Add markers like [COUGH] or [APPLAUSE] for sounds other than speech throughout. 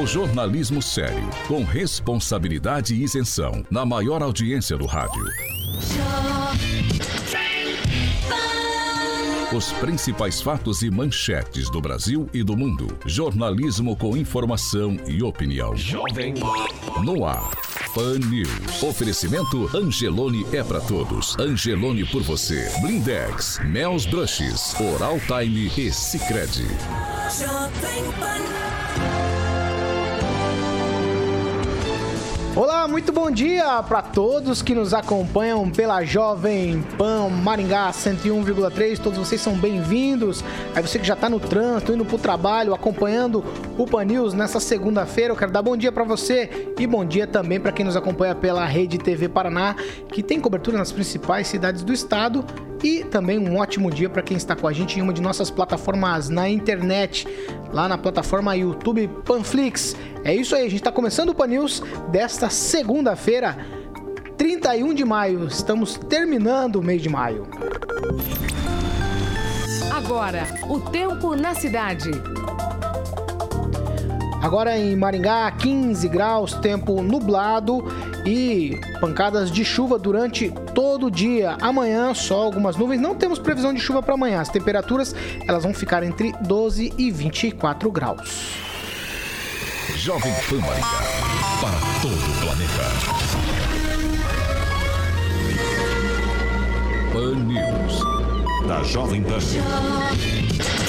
O jornalismo sério, com responsabilidade e isenção, na maior audiência do rádio. Os principais fatos e manchetes do Brasil e do mundo. Jornalismo com informação e opinião. Jovem No ar. Pan News. Oferecimento Angelone é para todos. Angelone por você. Blindex, Mel's Brushes, Oral Time e Sicredi. Olá, muito bom dia para todos que nos acompanham pela Jovem Pan Maringá 101,3. Todos vocês são bem-vindos. Aí você que já está no trânsito, indo para o trabalho, acompanhando o Pan News nessa segunda-feira, eu quero dar bom dia para você e bom dia também para quem nos acompanha pela Rede TV Paraná, que tem cobertura nas principais cidades do estado e também um ótimo dia para quem está com a gente em uma de nossas plataformas na internet, lá na plataforma YouTube Panflix. É isso aí, a gente está começando o Pan News desta segunda-feira, 31 de maio. Estamos terminando o mês de maio. Agora, o tempo na cidade. Agora em Maringá, 15 graus, tempo nublado e pancadas de chuva durante todo o dia. Amanhã, só algumas nuvens. Não temos previsão de chuva para amanhã. As temperaturas elas vão ficar entre 12 e 24 graus. Jovem Pan Maringá. Para todo o planeta. Pan News. Da Jovem Pan.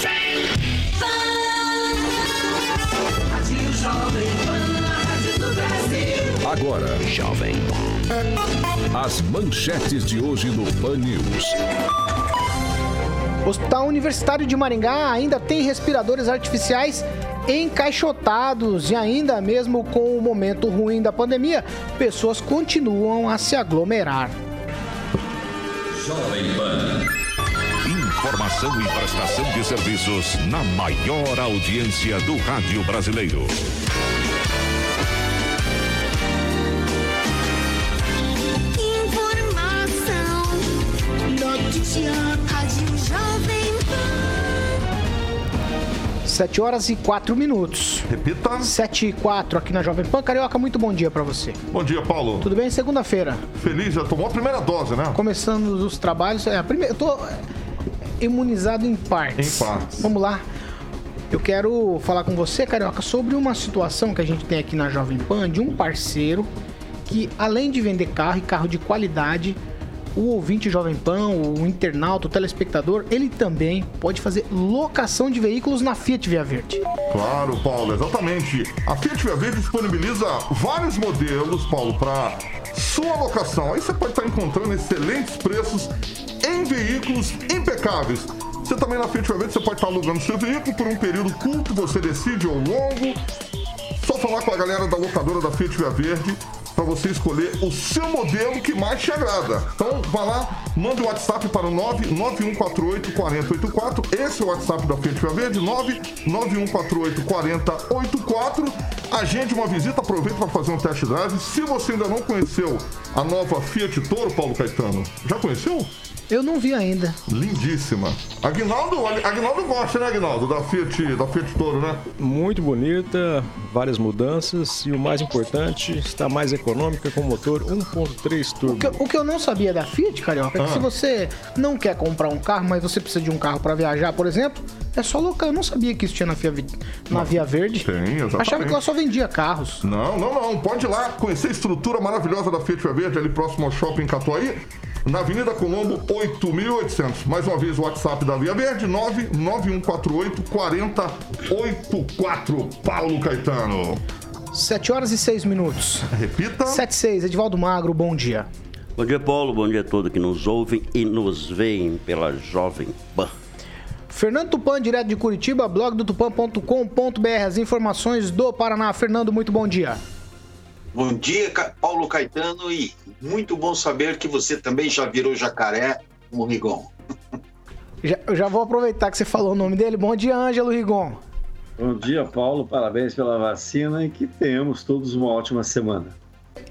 Agora, Jovem. As manchetes de hoje no Pan News. Hospital Universitário de Maringá ainda tem respiradores artificiais encaixotados e ainda mesmo com o momento ruim da pandemia, pessoas continuam a se aglomerar. Jovem Pan. Informação e prestação de serviços na maior audiência do rádio brasileiro. 7 horas e 4 minutos. Repita. 7 e 4 aqui na Jovem Pan. Carioca, muito bom dia para você. Bom dia, Paulo. Tudo bem? Segunda-feira. Feliz, já tomou a primeira dose, né? Começando os trabalhos. É, a primeira, eu tô imunizado em partes. Em partes. Vamos lá. Eu quero falar com você, Carioca, sobre uma situação que a gente tem aqui na Jovem Pan de um parceiro que, além de vender carro e carro de qualidade, o ouvinte Jovem Pan, o internauta, o telespectador, ele também pode fazer locação de veículos na Fiat Via Verde. Claro, Paulo, exatamente. A Fiat Via Verde disponibiliza vários modelos, Paulo, para sua locação. Aí você pode estar encontrando excelentes preços em veículos impecáveis. Você também na Fiat Via Verde você pode estar alugando seu veículo por um período curto, você decide ou longo. Só falar com a galera da locadora da Fiat Via Verde para você escolher o seu modelo que mais te agrada. Então, vá lá, manda o WhatsApp para o 99148 4084. Esse é o WhatsApp da Fiat Via Verde, 99148 4084. Agende uma visita, aproveita para fazer um test drive. Se você ainda não conheceu a nova Fiat Toro, Paulo Caetano, já conheceu? Eu não vi ainda. Lindíssima. Agnaldo, Agnaldo gosta, né, Agnaldo? Da Fiat, da Fiat Toro, né? Muito bonita, várias mudanças e o mais importante, está mais econômica com motor 1.3 turbo. O que, o que, eu não sabia da Fiat, Carioca, é que ah. se você não quer comprar um carro, mas você precisa de um carro para viajar, por exemplo, é só local. Eu não sabia que isso tinha na, Via, na Via Verde. Tem, exatamente. Achava que ela só vendia carros. Não, não, não. Pode ir lá conhecer a estrutura maravilhosa da Fiat Via Verde, ali próximo ao shopping Catuaí na Avenida Colombo 8800. Mais uma vez o WhatsApp da Via Verde 99148 4084. Paulo Caetano. 7 horas e 6 minutos. Repita. 7 e 6. Edivaldo Magro, bom dia. Bom dia, Paulo. Bom dia a todos que nos ouvem e nos veem pela Jovem Pan. Fernando Tupan, direto de Curitiba, blog do tupan.com.br. As informações do Paraná. Fernando, muito bom dia. Bom dia, Paulo Caetano, e muito bom saber que você também já virou jacaré no Rigon. Já, já vou aproveitar que você falou o nome dele. Bom dia, Ângelo Rigon. Bom dia, Paulo. Parabéns pela vacina e que tenhamos todos uma ótima semana.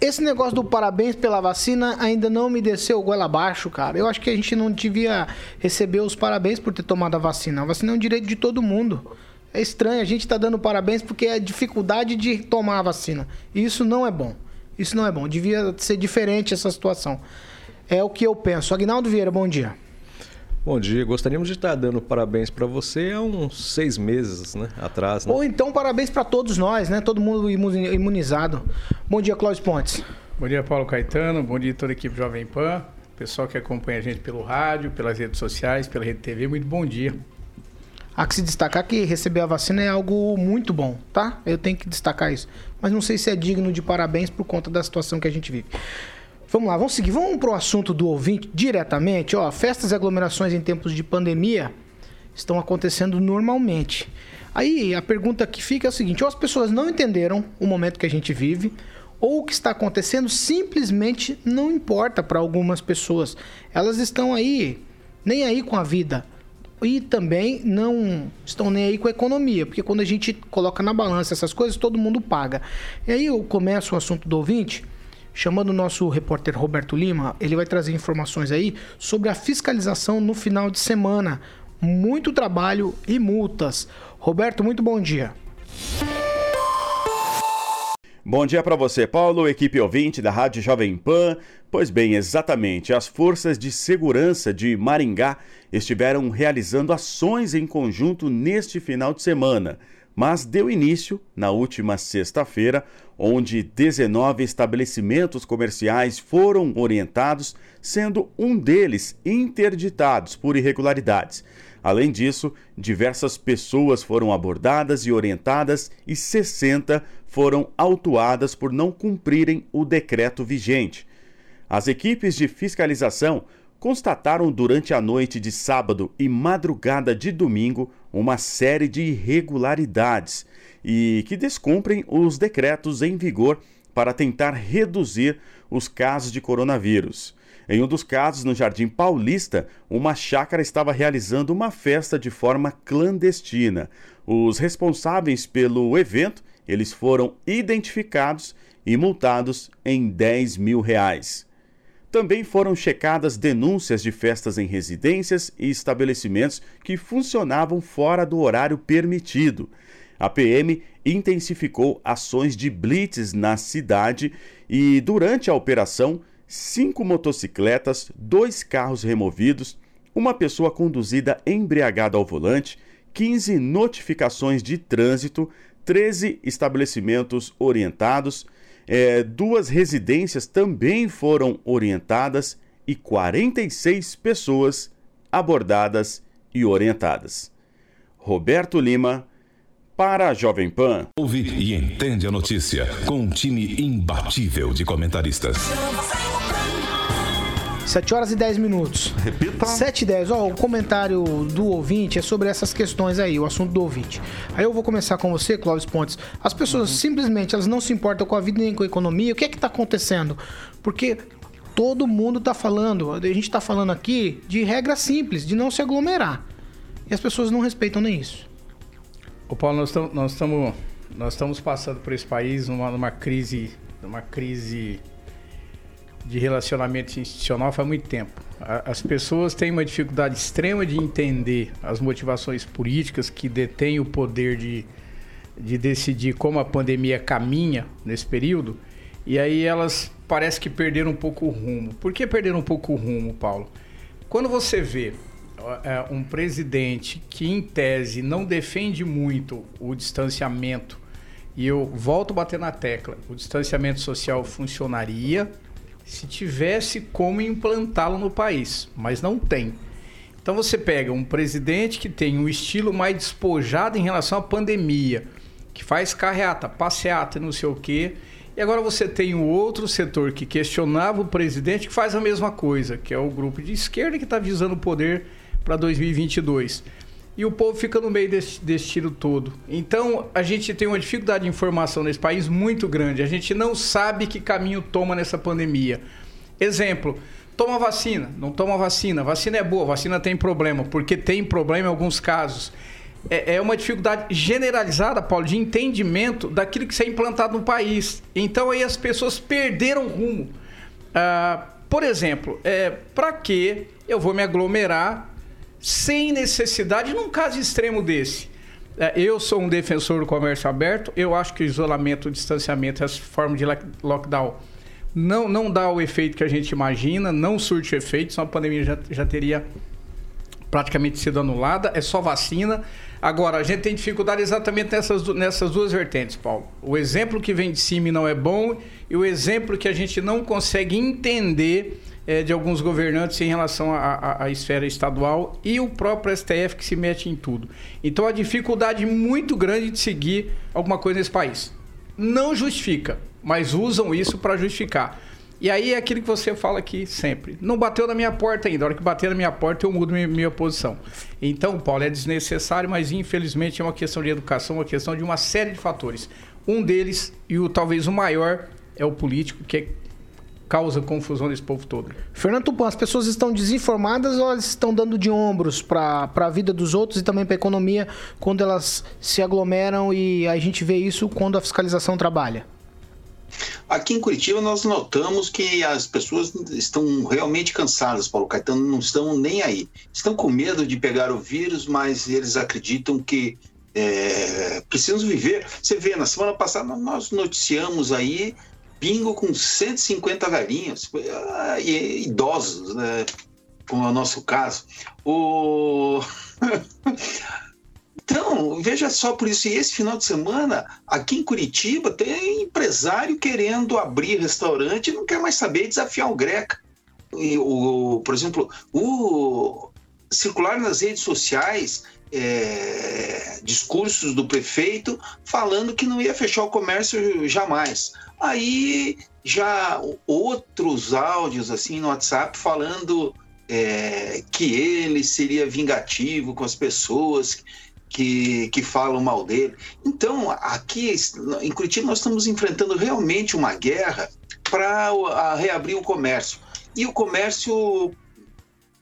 Esse negócio do parabéns pela vacina ainda não me desceu o goela abaixo, cara. Eu acho que a gente não devia receber os parabéns por ter tomado a vacina. A vacina é um direito de todo mundo. É estranho, a gente tá dando parabéns porque é a dificuldade de tomar a vacina. E isso não é bom. Isso não é bom. Devia ser diferente essa situação. É o que eu penso. Agnaldo Vieira, bom dia. Bom dia, gostaríamos de estar dando parabéns para você há uns seis meses né, atrás. Né? Ou então parabéns para todos nós, né? Todo mundo imunizado. Bom dia, Cláudio Pontes. Bom dia, Paulo Caetano. Bom dia, toda a equipe Jovem Pan. Pessoal que acompanha a gente pelo rádio, pelas redes sociais, pela Rede TV, muito bom dia. Há que se destacar que receber a vacina é algo muito bom, tá? Eu tenho que destacar isso. Mas não sei se é digno de parabéns por conta da situação que a gente vive. Vamos lá, vamos seguir. Vamos para o assunto do ouvinte diretamente. Ó, festas e aglomerações em tempos de pandemia estão acontecendo normalmente. Aí a pergunta que fica é a seguinte: ou as pessoas não entenderam o momento que a gente vive, ou o que está acontecendo simplesmente não importa para algumas pessoas. Elas estão aí, nem aí com a vida e também não estão nem aí com a economia, porque quando a gente coloca na balança essas coisas, todo mundo paga. E aí eu começo o assunto do ouvinte, chamando o nosso repórter Roberto Lima, ele vai trazer informações aí sobre a fiscalização no final de semana. Muito trabalho e multas. Roberto, muito bom dia. Bom dia para você, Paulo, equipe ouvinte da Rádio Jovem Pan. Pois bem, exatamente, as forças de segurança de Maringá estiveram realizando ações em conjunto neste final de semana, mas deu início na última sexta-feira, onde 19 estabelecimentos comerciais foram orientados, sendo um deles interditados por irregularidades. Além disso, diversas pessoas foram abordadas e orientadas e 60 foram autuadas por não cumprirem o decreto vigente. As equipes de fiscalização constataram durante a noite de sábado e madrugada de domingo uma série de irregularidades e que descumprem os decretos em vigor para tentar reduzir os casos de coronavírus. Em um dos casos, no Jardim Paulista, uma chácara estava realizando uma festa de forma clandestina. Os responsáveis pelo evento, eles foram identificados e multados em 10 mil reais. Também foram checadas denúncias de festas em residências e estabelecimentos que funcionavam fora do horário permitido. A PM intensificou ações de blitz na cidade e, durante a operação, cinco motocicletas, dois carros removidos, uma pessoa conduzida embriagada ao volante, 15 notificações de trânsito, 13 estabelecimentos orientados, é, duas residências também foram orientadas e 46 pessoas abordadas e orientadas. Roberto Lima, para a Jovem Pan. Ouve e entende a notícia com um time imbatível de comentaristas. 7 horas e 10 minutos. Repita. 7 e 10. Ó, o comentário do ouvinte é sobre essas questões aí, o assunto do ouvinte. Aí eu vou começar com você, Clóvis Pontes. As pessoas uhum. simplesmente elas não se importam com a vida nem com a economia. O que é que está acontecendo? Porque todo mundo está falando, a gente está falando aqui de regra simples, de não se aglomerar. E as pessoas não respeitam nem isso. O Paulo, nós estamos nós estamos nós estamos passando por esse país numa, numa crise, numa crise de relacionamento institucional faz muito tempo. As pessoas têm uma dificuldade extrema de entender as motivações políticas que detêm o poder de, de decidir como a pandemia caminha nesse período. E aí elas parece que perderam um pouco o rumo. Por que perderam um pouco o rumo, Paulo? Quando você vê é, um presidente que, em tese, não defende muito o distanciamento, e eu volto a bater na tecla, o distanciamento social funcionaria se tivesse como implantá-lo no país, mas não tem. Então você pega um presidente que tem um estilo mais despojado em relação à pandemia, que faz carreata, passeata, não sei o quê, E agora você tem um outro setor que questionava o presidente que faz a mesma coisa, que é o grupo de esquerda que está visando o poder para 2022. E o povo fica no meio desse, desse tiro todo. Então, a gente tem uma dificuldade de informação nesse país muito grande. A gente não sabe que caminho toma nessa pandemia. Exemplo, toma vacina, não toma vacina. Vacina é boa, vacina tem problema, porque tem problema em alguns casos. É, é uma dificuldade generalizada, Paulo, de entendimento daquilo que é implantado no país. Então aí as pessoas perderam rumo. Ah, por exemplo, é, para que eu vou me aglomerar sem necessidade num caso extremo desse? É, eu sou um defensor do comércio aberto. Eu acho que o isolamento, o distanciamento, essa forma de lockdown não, não dá o efeito que a gente imagina, não surte efeito, senão a pandemia já, já teria praticamente sido anulada, é só vacina. Agora, a gente tem dificuldade exatamente nessas, nessas duas vertentes, Paulo. O exemplo que vem de cima não é bom e o exemplo que a gente não consegue entender é, de alguns governantes em relação à, esfera estadual e o próprio STF que se mete em tudo. Então, a dificuldade muito grande de seguir alguma coisa nesse país. Não justifica, mas usam isso para justificar. E aí é aquilo que você fala aqui sempre. Não bateu na minha porta ainda. A hora que bater na minha porta, eu mudo minha, minha posição. Então, Paulo, é desnecessário, mas infelizmente é uma questão de educação, uma questão de uma série de fatores. Um deles, e o talvez o maior, é o político, que é causa confusão desse povo todo. Fernando Tupan, as pessoas estão desinformadas ou elas estão dando de ombros para a vida dos outros e também para a economia quando elas se aglomeram e a gente vê isso quando a fiscalização trabalha? Aqui em Curitiba nós notamos que as pessoas estão realmente cansadas, Paulo Caetano, não estão nem aí. Estão com medo de pegar o vírus, mas eles acreditam que é, precisam viver. Você vê, na semana passada nós noticiamos aí bingo com 150 velhinhos, ah, idosos, né, como é o nosso caso. O... [LAUGHS] Então, veja só por isso, e esse final de semana, aqui em Curitiba, tem empresário querendo abrir restaurante e não quer mais saber desafiar o Greca. E, o, por exemplo, o circular nas redes sociais é, discursos do prefeito falando que não ia fechar o comércio jamais. Aí já outros áudios assim no WhatsApp falando é, que ele seria vingativo com as pessoas que, que falam mal dele. Então, aqui em Curitiba, nós estamos enfrentando realmente uma guerra para reabrir o comércio. E o comércio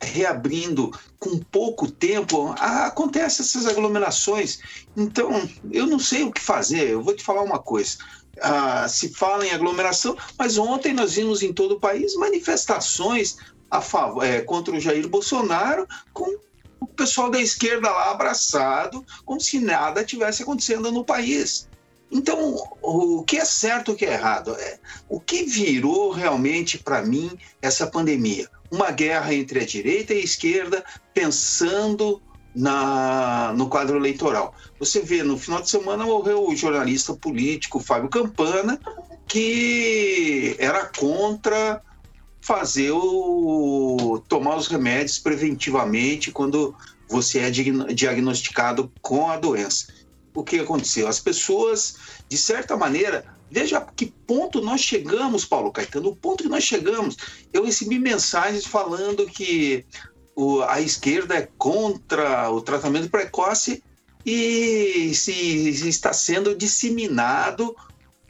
reabrindo com pouco tempo, acontecem essas aglomerações. Então, eu não sei o que fazer. Eu vou te falar uma coisa. Ah, se fala em aglomeração, mas ontem nós vimos em todo o país manifestações a favor, é, contra o Jair Bolsonaro com o pessoal da esquerda lá abraçado, como se nada tivesse acontecendo no país. Então, o que é certo o que é errado? É, o que virou realmente para mim essa pandemia? Uma guerra entre a direita e a esquerda, pensando na, no quadro eleitoral. Você vê, no final de semana morreu o jornalista político Fábio Campana, que era contra fazer o tomar os remédios preventivamente quando você é diagnosticado com a doença. O que aconteceu? As pessoas, de certa maneira, veja que ponto nós chegamos, Paulo Caetano, o ponto que nós chegamos. Eu recebi mensagens falando que a esquerda é contra o tratamento precoce e se, está sendo disseminado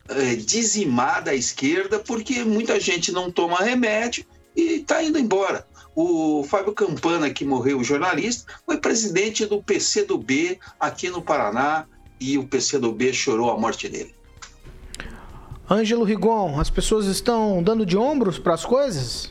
é, dizimada a esquerda porque muita gente não toma remédio e está indo embora. O Fábio Campana, que morreu, jornalista, foi presidente do PCdoB aqui no Paraná e o PCdoB chorou a morte dele. Ângelo Rigon, as pessoas estão dando de ombros para as coisas?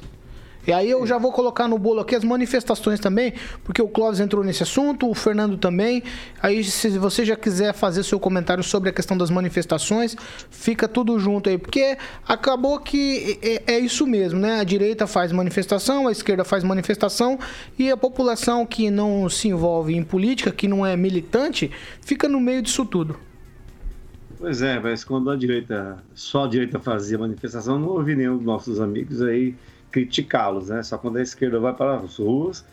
E aí eu já vou colocar no bolo aqui as manifestações também, porque o Clóvis entrou nesse assunto, o Fernando também. Aí se você já quiser fazer seu comentário sobre a questão das manifestações, fica tudo junto aí, porque acabou que é, é isso mesmo, né? A direita faz manifestação, a esquerda faz manifestação e a população que não se envolve em política, que não é militante, fica no meio disso tudo. Pois é, mas quando a direita, só a direita fazia manifestação, não ouvi nenhum dos nossos amigos aí criticá-los, né? Só quando a esquerda vai para as ruas,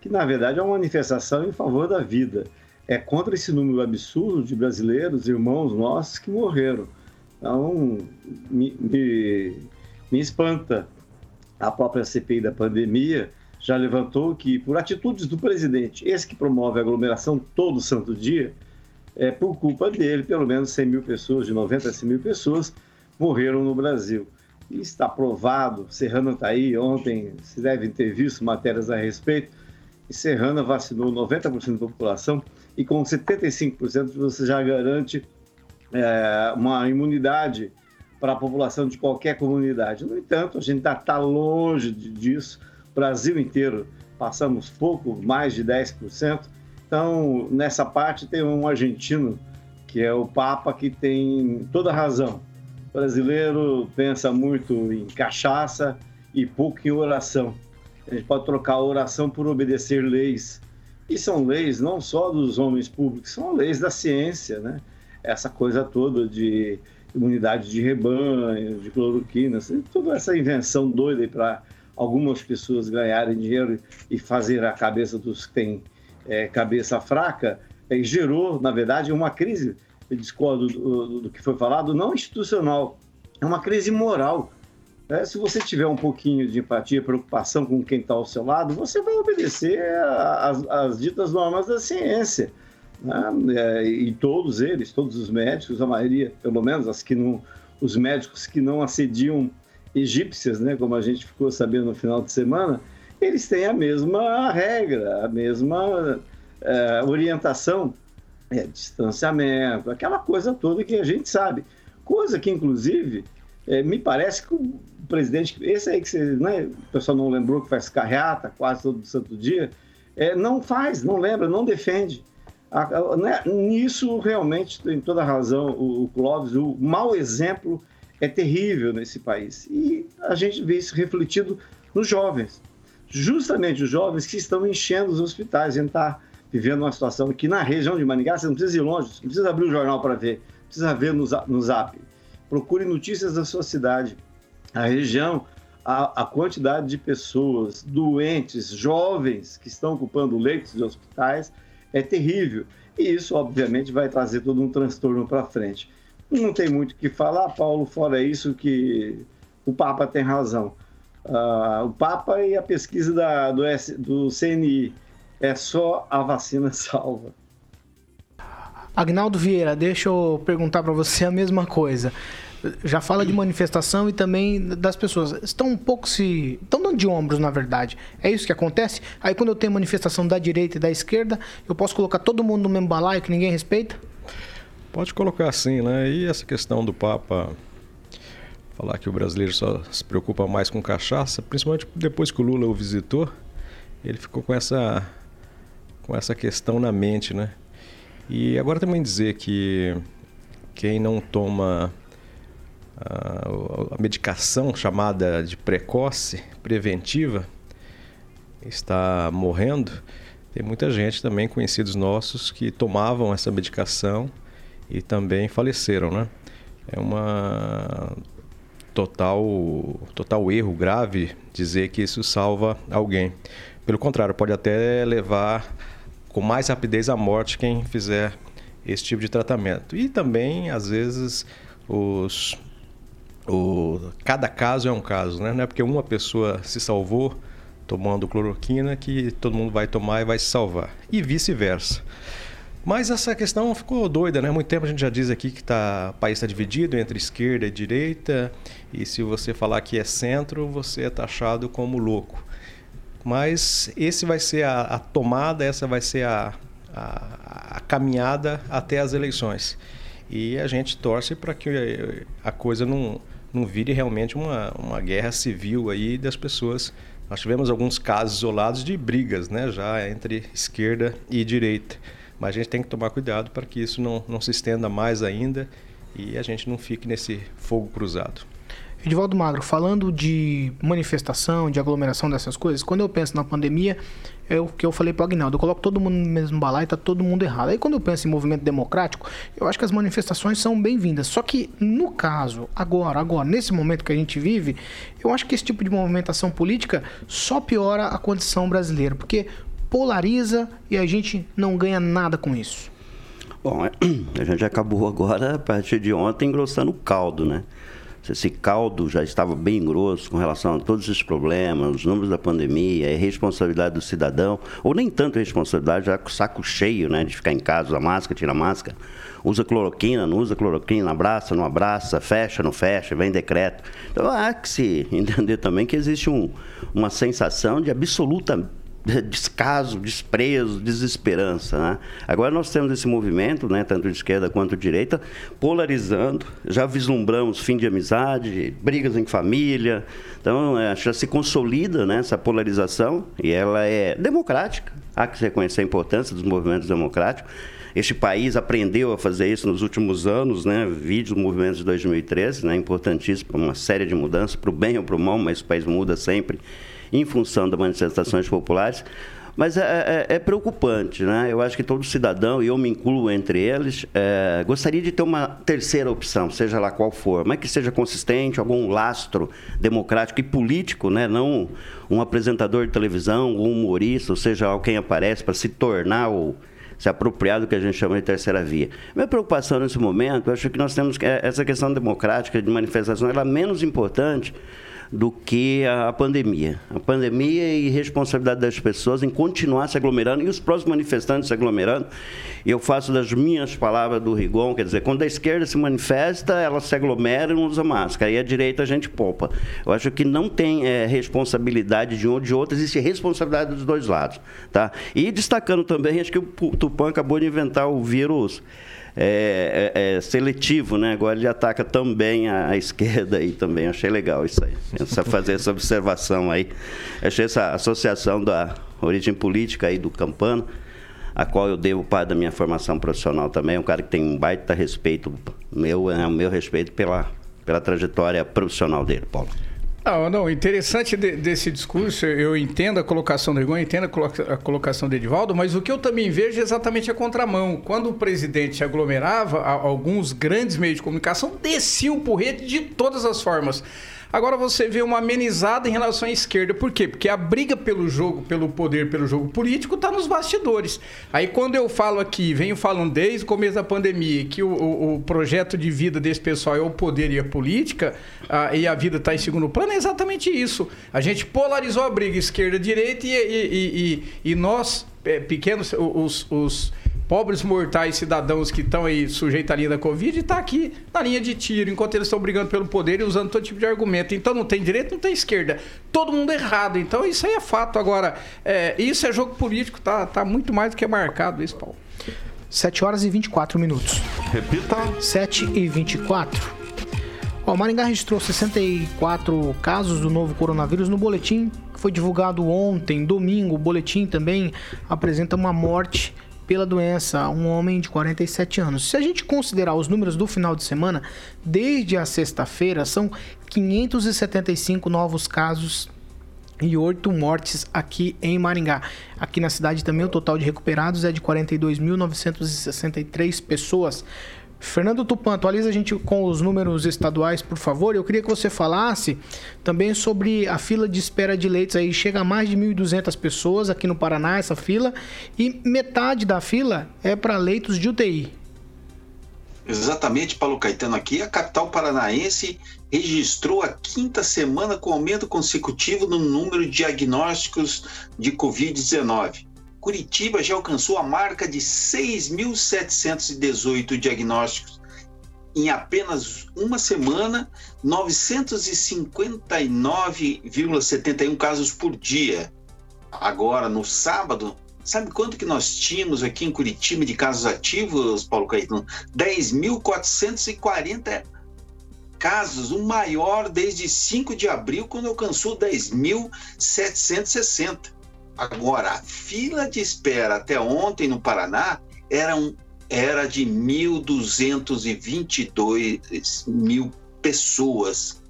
que na verdade é uma manifestação em favor da vida. É contra esse número absurdo de brasileiros, irmãos nossos, que morreram. Então, me, me, me espanta a própria CPI da pandemia já levantou que, por atitudes do presidente, esse que promove a aglomeração todo santo dia, é, por culpa dele, pelo menos 100 mil pessoas, de 90 a 100 mil pessoas, morreram no Brasil. E está provado, Serrana está aí, ontem se devem ter visto matérias a respeito, e Serrana vacinou 90% da população e com 75% você já garante é, uma imunidade para a população de qualquer comunidade. No entanto, a gente está tá longe disso. Brasil inteiro passamos pouco, mais de 10%. Então, nessa parte, tem um argentino, que é o Papa, que tem toda razão. O brasileiro pensa muito em cachaça e pouco em oração. A gente pode trocar oração por obedecer leis. E são leis não só dos homens públicos, são leis da ciência, né? Essa coisa toda de imunidade de rebanho, de cloroquina, assim, toda essa invenção doida para algumas pessoas ganharem dinheiro e fazer a cabeça dos que têm é, cabeça fraca, é, gerou, na verdade, uma crise, eu discordo do, do, do, que foi falado, não institucional, é uma crise moral. É, se você tiver um pouquinho de empatia, preocupação com quem está ao seu lado, você vai obedecer às ditas normas da ciência. Né? É, e todos eles, todos os médicos, a maioria, pelo menos as que não, os médicos que não acediam egípcias, né, como a gente ficou sabendo no final de semana, eles têm a mesma regra, a mesma é, orientação, é, distanciamento, aquela coisa toda que a gente sabe. Coisa que, inclusive, é, me parece que o presidente, esse aí que você, né, o pessoal não lembrou que faz carreata quase todo santo dia, é, não faz, não lembra, não defende. A, a, né, nisso, realmente, tem toda razão o, o Clóvis, o mau exemplo é terrível nesse país. E a gente vê isso refletido nos jovens. Justamente os jovens que estão enchendo os hospitais. A gente está vivendo uma situação aqui na região de Maningá, você não precisa ir longe, não precisa abrir o jornal para ver, precisa ver no, no zap. Procure notícias da sua cidade. A região, a, a quantidade de pessoas doentes, jovens, que estão ocupando leitos de hospitais é terrível. E isso, obviamente, vai trazer todo um transtorno para frente. Não tem muito o que falar, Paulo, fora isso que o Papa tem razão. Uh, o Papa e a pesquisa da, do, S, do CNI é só a vacina [LAUGHS] salva. Agnaldo Vieira, deixa eu perguntar para você a mesma coisa. Já fala de manifestação e também das pessoas. Estão um pouco se. estão dando de ombros, na verdade. É isso que acontece? Aí quando eu tenho manifestação da direita e da esquerda, eu posso colocar todo mundo no mesmo balaio que ninguém respeita? Pode colocar assim, né? E essa questão do Papa falar que o brasileiro só se preocupa mais com cachaça, principalmente depois que o Lula o visitou, ele ficou com essa com essa questão na mente, né? E agora também dizer que quem não toma a, a medicação chamada de precoce, preventiva, está morrendo. Tem muita gente também, conhecidos nossos, que tomavam essa medicação e também faleceram, né? É uma total total erro grave dizer que isso salva alguém. Pelo contrário, pode até levar com mais rapidez à morte quem fizer esse tipo de tratamento. E também, às vezes, os o, cada caso é um caso, né? Não é porque uma pessoa se salvou tomando cloroquina que todo mundo vai tomar e vai se salvar. E vice-versa. Mas essa questão ficou doida, né? Muito tempo a gente já diz aqui que tá, o país está dividido entre esquerda e direita, e se você falar que é centro, você é taxado como louco. Mas esse vai ser a, a tomada, essa vai ser a, a, a, caminhada até as eleições. E a gente torce para que a coisa não, não vire realmente uma, uma guerra civil aí das pessoas. Nós tivemos alguns casos isolados de brigas, né? Já entre esquerda e direita. Mas a gente tem que tomar cuidado para que isso não, não se estenda mais ainda e a gente não fique nesse fogo cruzado. Edivaldo Magro, falando de manifestação, de aglomeração dessas coisas, quando eu penso na pandemia, é o que eu falei para o Agnaldo, eu coloco todo mundo no mesmo balaio e está todo mundo errado. Aí quando eu penso em movimento democrático, eu acho que as manifestações são bem-vindas. Só que no caso, agora, agora, nesse momento que a gente vive, eu acho que esse tipo de movimentação política só piora a condição brasileira, porque polariza e a gente não ganha nada com isso. Bom, [CLEARS THROAT] a gente acabou [LAUGHS] agora, a partir de ontem, engrossando o caldo, né? esse caldo já estava bem grosso com relação a todos esses problemas, os números da pandemia, a responsabilidade do cidadão, ou nem tanto responsabilidade, já com o saco cheio, né, de ficar em casa, usa máscara, tira máscara, usa cloroquina, não usa cloroquina, abraça, não abraça, fecha, não fecha, vem decreto. Então há que se [LAUGHS] entender também que existe um, uma sensação de absoluta descaso, desprezo, desesperança. Né? Agora nós temos esse movimento, né, tanto de esquerda quanto de direita, polarizando. Já vislumbramos fim de amizade, brigas em família. Então, é, já se consolida né, essa polarização e ela é democrática. Há que reconhecer a importância dos movimentos democráticos. Este país aprendeu a fazer isso nos últimos anos, né? Vídeo movimentos de 2013, né? Importantíssimo uma série de mudanças, para o bem ou para o mal, mas o país muda sempre em função das manifestações populares. Mas é, é, é, preocupante, né? Eu acho que todo cidadão, e eu me incluo entre eles, é, gostaria de ter uma terceira opção, seja lá qual for, mas que seja consistente, algum lastro democrático e político, né? Não um apresentador de televisão, um humorista, ou seja, alguém aparece para se tornar o se apropriar do que a gente chama de terceira via. Minha preocupação nesse momento, eu acho que nós temos que essa questão democrática de manifestação, ela é menos importante do que a pandemia. A pandemia e responsabilidade das pessoas em continuar se aglomerando e os próprios manifestantes se aglomerando. Eu faço das minhas palavras do Rigon, quer dizer, quando a esquerda se manifesta, ela se aglomera e não usa máscara. E a direita a gente poupa. Eu acho que não tem é, responsabilidade de um ou de outro, existe responsabilidade dos dois lados. Tá? E destacando também, acho que o Tupã acabou de inventar o vírus é, é, é, seletivo, né? Agora ele ataca também a, a, esquerda aí também. Achei legal isso aí. Essa, fazer essa observação aí. Achei essa associação da origem política aí do Campano, a qual eu devo parte da minha formação profissional também. Um cara que tem um baita respeito meu, é o meu respeito pela, pela trajetória profissional dele, Paulo. Não, não, interessante de, desse discurso, eu entendo a colocação do Rigon, entendo a colocação do Edivaldo, mas o que eu também vejo é exatamente a contramão. Quando o presidente aglomerava, alguns grandes meios de comunicação desciam o porrete de todas as formas. Agora você vê uma amenizada em relação à esquerda. Por quê? Porque a briga pelo jogo, pelo poder, pelo jogo político, está nos bastidores. Aí quando eu falo aqui, venho falando desde o começo da pandemia, que o, o, o projeto de vida desse pessoal é o poder e a política, a, e a vida está em segundo plano, é exatamente isso. A gente polarizou a briga esquerda-direita e, e, e, e, nós, é, pequenos, os, os pobres mortais cidadãos que estão aí sujeitos à linha da Covid está aqui na linha de tiro, enquanto eles estão brigando pelo poder e usando todo tipo de argumento. Então não tem direita, não tem esquerda. Todo mundo errado. Então isso aí é fato. Agora, é, isso é jogo político, tá, tá muito mais do que marcado isso, Paulo. 7 horas e 24 minutos. Repita. 7 e 24. Ó, Maringá registrou 64 casos do novo coronavírus no boletim que foi divulgado ontem, domingo. O boletim também apresenta uma morte pela doença, um homem de 47 anos. Se a gente considerar os números do final de semana, desde a sexta-feira são 575 novos casos e oito mortes aqui em Maringá. Aqui na cidade também o total de recuperados é de 42.963 pessoas. Fernando Tupan, atualiza a gente com os números estaduais, por favor. Eu queria que você falasse também sobre a fila de espera de leitos aí. Chega a mais de 1.200 pessoas aqui no Paraná, essa fila, e metade da fila é para leitos de UTI. Exatamente, Paulo Caetano aqui. A capital paranaense registrou a quinta semana com aumento consecutivo no número de diagnósticos de Covid-19. Curitiba já alcançou a marca de 6.718 diagnósticos. Em apenas uma semana, 959,71 casos por dia. Agora, no sábado, sabe quanto que nós tínhamos aqui em Curitiba de casos ativos, Paulo Caetano? 10.440 casos, o maior desde 5 de abril, quando alcançou 10.760. Agora, a fila de espera até ontem no Paraná era, um, era de 1.222 mil pessoas.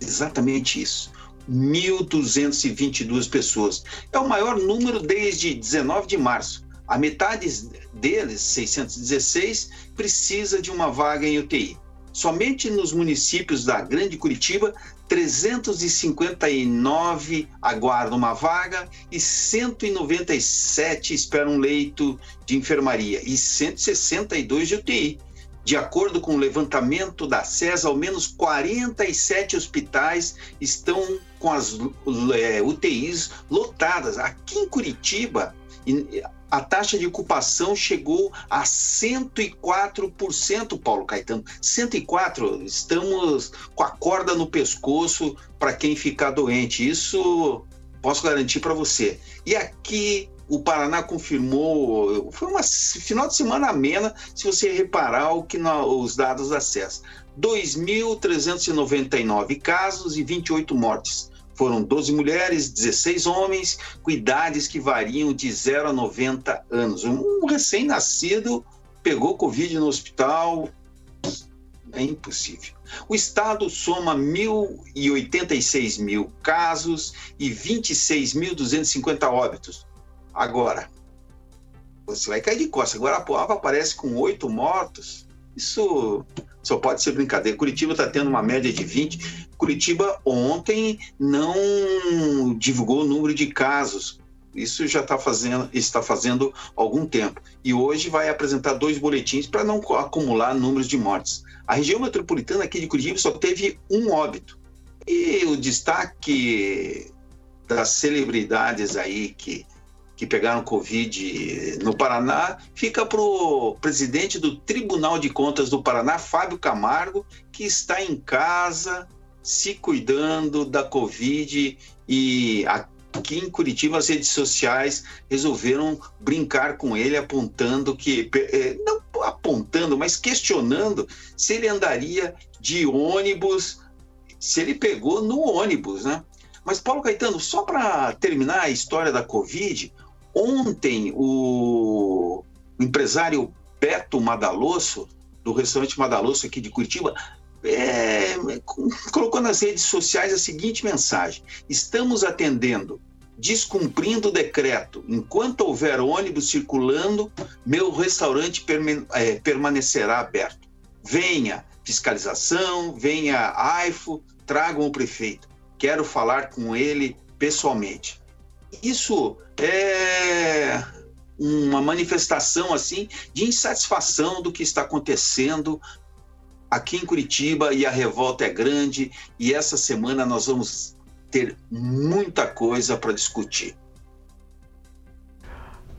Exatamente isso. 1.222 pessoas. É o maior número desde 19 de março. A metade deles, 616, precisa de uma vaga em UTI. Somente nos municípios da Grande Curitiba, 359 aguardam uma vaga e 197 esperam um leito de enfermaria e 162 de UTI. De acordo com o levantamento da SES, ao menos 47 hospitais estão com as é, UTIs lotadas. Aqui em Curitiba, a taxa de ocupação chegou a 104%, Paulo Caetano. 104, estamos com a corda no pescoço para quem ficar doente. Isso posso garantir para você. E aqui o Paraná confirmou, foi um final de semana amena, se você reparar o que no, os dados da SES. 2.399 casos e 28 mortes. Foram 12 mulheres, 16 homens, com idades que variam de 0 a 90 anos. Um recém-nascido pegou Covid no hospital. É impossível. O estado soma 1.086 mil casos e 26.250 óbitos. Agora, você vai cair de costas. Agora a Poava aparece com oito mortos. Isso só pode ser brincadeira. Curitiba está tendo uma média de 20. Curitiba ontem não divulgou o número de casos. Isso já tá fazendo, está fazendo algum tempo. E hoje vai apresentar dois boletins para não acumular números de mortes. A região metropolitana aqui de Curitiba só teve um óbito. E o destaque das celebridades aí que que pegaram Covid no Paraná, fica para o presidente do Tribunal de Contas do Paraná, Fábio Camargo, que está em casa se cuidando da Covid e aqui em Curitiba as redes sociais resolveram brincar com ele, apontando que é, não apontando, mas questionando se ele andaria de ônibus, se ele pegou no ônibus, né? Mas Paulo Caetano, só para terminar a história da Covid, Ontem, o, empresário Beto Madalosso, do restaurante Madalosso aqui de Curitiba, é, colocou nas redes sociais a seguinte mensagem: estamos atendendo, descumprindo o decreto. Enquanto houver ônibus circulando, meu restaurante é, permanecerá aberto. Venha fiscalização, venha AIFO, tragam o prefeito. Quero falar com ele pessoalmente. Isso é uma manifestação assim de insatisfação do que está acontecendo aqui em Curitiba e a revolta é grande e essa semana nós vamos ter muita coisa para discutir.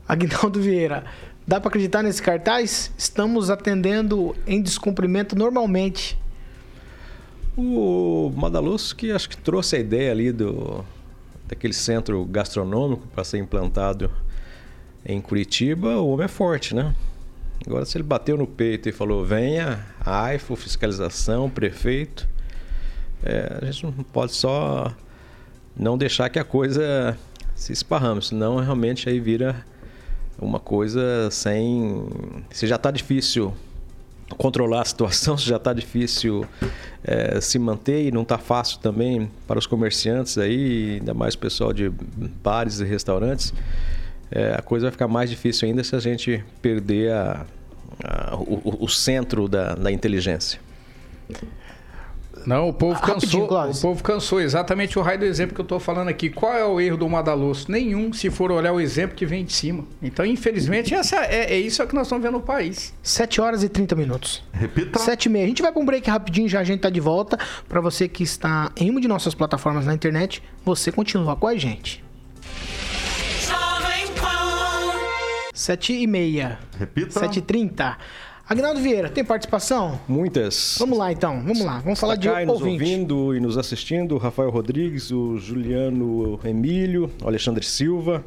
Aguinaldo Vieira, dá para acreditar nesse cartaz? Estamos atendendo em descumprimento normalmente. O Madaloso que acho que trouxe a ideia ali do daquele centro gastronômico para ser implantado em Curitiba, o homem é forte, né? Agora, se ele bateu no peito e falou: venha, AIFO, fiscalização, prefeito, é, a gente não pode só não deixar que a coisa se esparrame, senão realmente aí vira uma coisa sem. Se já está difícil controlar a situação, [LAUGHS] se já está difícil é, se manter e não está fácil também para os comerciantes aí, ainda mais o pessoal de bares e restaurantes, é, a coisa vai ficar mais difícil ainda se a gente perder a, a, o, o, centro da, da inteligência. Não, o povo cansou. O povo cansou. Exatamente o raio do exemplo que eu estou falando aqui. Qual é o erro do Madaloso? Nenhum, se for olhar o exemplo que vem de cima. Então, infelizmente, essa é, é isso que nós estamos vendo no país. 7 horas e 30 minutos. Repita. 7 e meia. A gente vai para um break rapidinho, já a gente tá de volta. Para você que está em uma de nossas plataformas na internet, você continua com a gente. 7 e meia. Repita. 7 e 30. Agnaldo Vieira, tem participação? Muitas. Vamos lá então, vamos lá. Vamos falar de nos ouvindo e nos assistindo, o Rafael Rodrigues, o Juliano Emílio, o Alexandre Silva,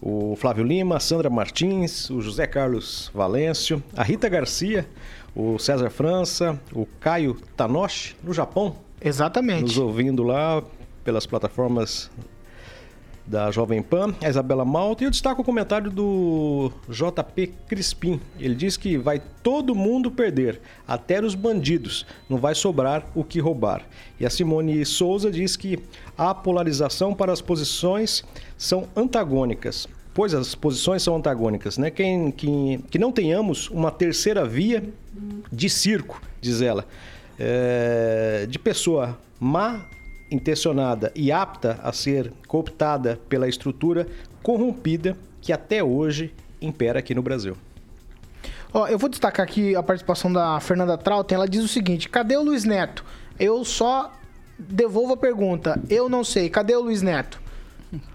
o Flávio Lima, a Sandra Martins, o José Carlos Valêncio, a Rita Garcia, o César França, o Caio Tanoshi, no Japão. Exatamente. Nos ouvindo lá pelas plataformas da Jovem Pan, a Isabela Malta, e eu destaco o comentário do JP Crispim. Ele diz que vai todo mundo perder, até os bandidos, não vai sobrar o que roubar. E a Simone Souza diz que a polarização para as posições são antagônicas. Pois as posições são antagônicas, né? Que, que, que não tenhamos uma terceira via de circo diz ela, é, de pessoa má intencionada e apta a ser cooptada pela estrutura corrompida que até hoje impera aqui no Brasil. Ó, eu vou destacar aqui a participação da Fernanda Trautem. Ela diz o seguinte: cadê o Luiz Neto? Eu só devolvo a pergunta. Eu não sei. Cadê o Luiz Neto?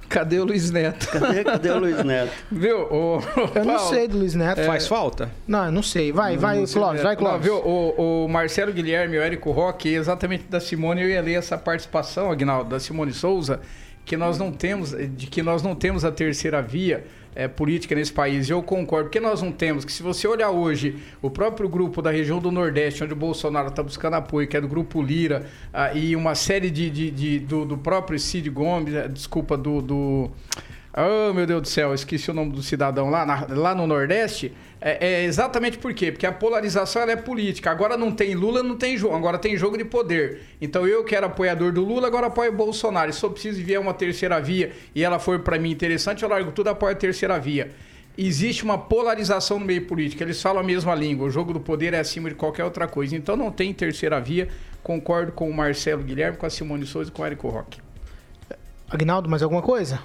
Cadê o Luiz Neto? Cadê, cadê o Luiz Neto? [LAUGHS] Viu? O, eu não sei do Luiz Neto. É... Faz falta? Não, eu não sei. Vai, vai, não Clóvis, vai, Clóvis. Não, viu? O, o, Marcelo Guilherme e o Érico Roque, exatamente da Simone, eu ia ler essa participação, Agnaldo, da Simone Souza, que nós não temos, de que nós não temos a terceira via é, política nesse país. Eu concordo, porque nós não temos, que se você olhar hoje o próprio grupo da região do Nordeste, onde o Bolsonaro está buscando apoio, que é do Grupo Lira, ah, e uma série de, de, de do, do, próprio Cid Gomes, eh, desculpa, do, do Oh, meu Deus do céu, esqueci o nome do cidadão lá, na, lá no Nordeste. É, é, exatamente por quê? Porque a polarização é política. Agora não tem Lula, não tem jogo. Agora tem jogo de poder. Então eu que era apoiador do Lula, agora apoio o Bolsonaro. Se eu preciso vier uma terceira via e ela for para mim interessante, eu largo tudo apoio a terceira via. Existe uma polarização no meio político. Eles falam a mesma língua. O jogo do poder é acima de qualquer outra coisa. Então não tem terceira via. Concordo com o Marcelo Guilherme, com a Simone Souza e com o Érico Roque. Agnaldo, mais alguma coisa?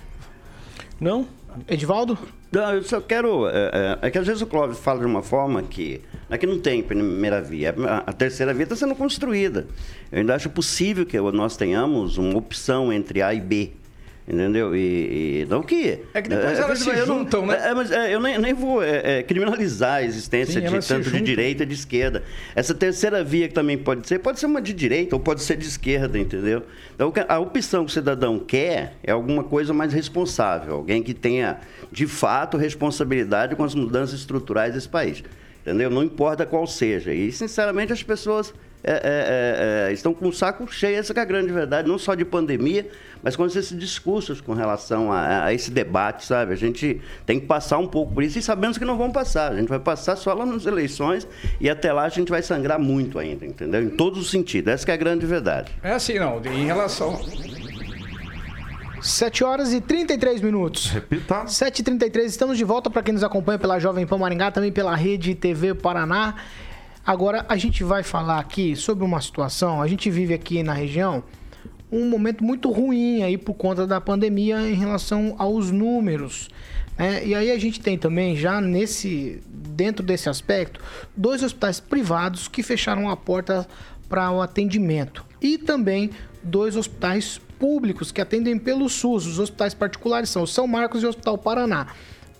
Não? Edivaldo? Não, eu só quero. É, é, é, que às vezes o Clóvis fala de uma forma que. É que não tem primeira via. A terceira via está sendo construída. Eu ainda acho possível que nós tenhamos uma opção entre A e B. Entendeu? E, e, não que. É que depois é, elas se juntam, não, né? É, mas é, eu nem, nem vou é, é, criminalizar a existência Sim, de tanto de direita e de esquerda. Essa terceira via que também pode ser, pode ser uma de direita ou pode ser de esquerda, entendeu? Então a opção que o cidadão quer é alguma coisa mais responsável, alguém que tenha de fato responsabilidade com as mudanças estruturais desse país. Entendeu? Não importa qual seja. E, sinceramente, as pessoas é, é, é, estão com o saco cheio, essa é a grande verdade, não só de pandemia, mas com esses discursos com relação a, a, esse debate, sabe? A gente tem que passar um pouco por isso e sabemos que não vão passar. A gente vai passar só lá nas eleições e até lá a gente vai sangrar muito ainda, entendeu? Em todos os sentidos. Essa é a grande verdade. É assim, não. Em relação. 7 horas e 33 minutos. Repita. 7h33, estamos de volta para quem nos acompanha pela Jovem Pan Maringá, também pela Rede TV Paraná. Agora, a gente vai falar aqui sobre uma situação. A gente vive aqui na região um momento muito ruim aí por conta da pandemia em relação aos números. Né? E aí a gente tem também já nesse dentro desse aspecto dois hospitais privados que fecharam a porta para o atendimento e também dois hospitais públicos que atendem pelo SUS. Os hospitais particulares são São Marcos e o Hospital Paraná.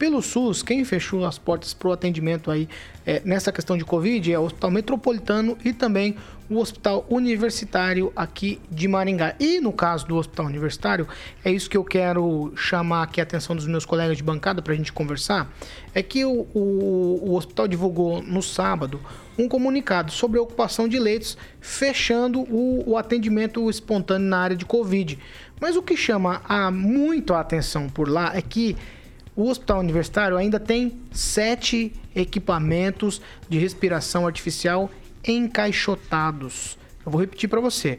Pelo SUS, quem fechou as portas para o atendimento aí é, nessa questão de Covid é o Hospital Metropolitano e também o Hospital Universitário aqui de Maringá. E no caso do Hospital Universitário, é isso que eu quero chamar aqui a atenção dos meus colegas de bancada para a gente conversar, é que o, o, o hospital divulgou no sábado um comunicado sobre a ocupação de leitos, fechando o, o atendimento espontâneo na área de Covid. Mas o que chama a, muito a atenção por lá é que o hospital universitário ainda tem sete equipamentos de respiração artificial encaixotados. Eu vou repetir para você.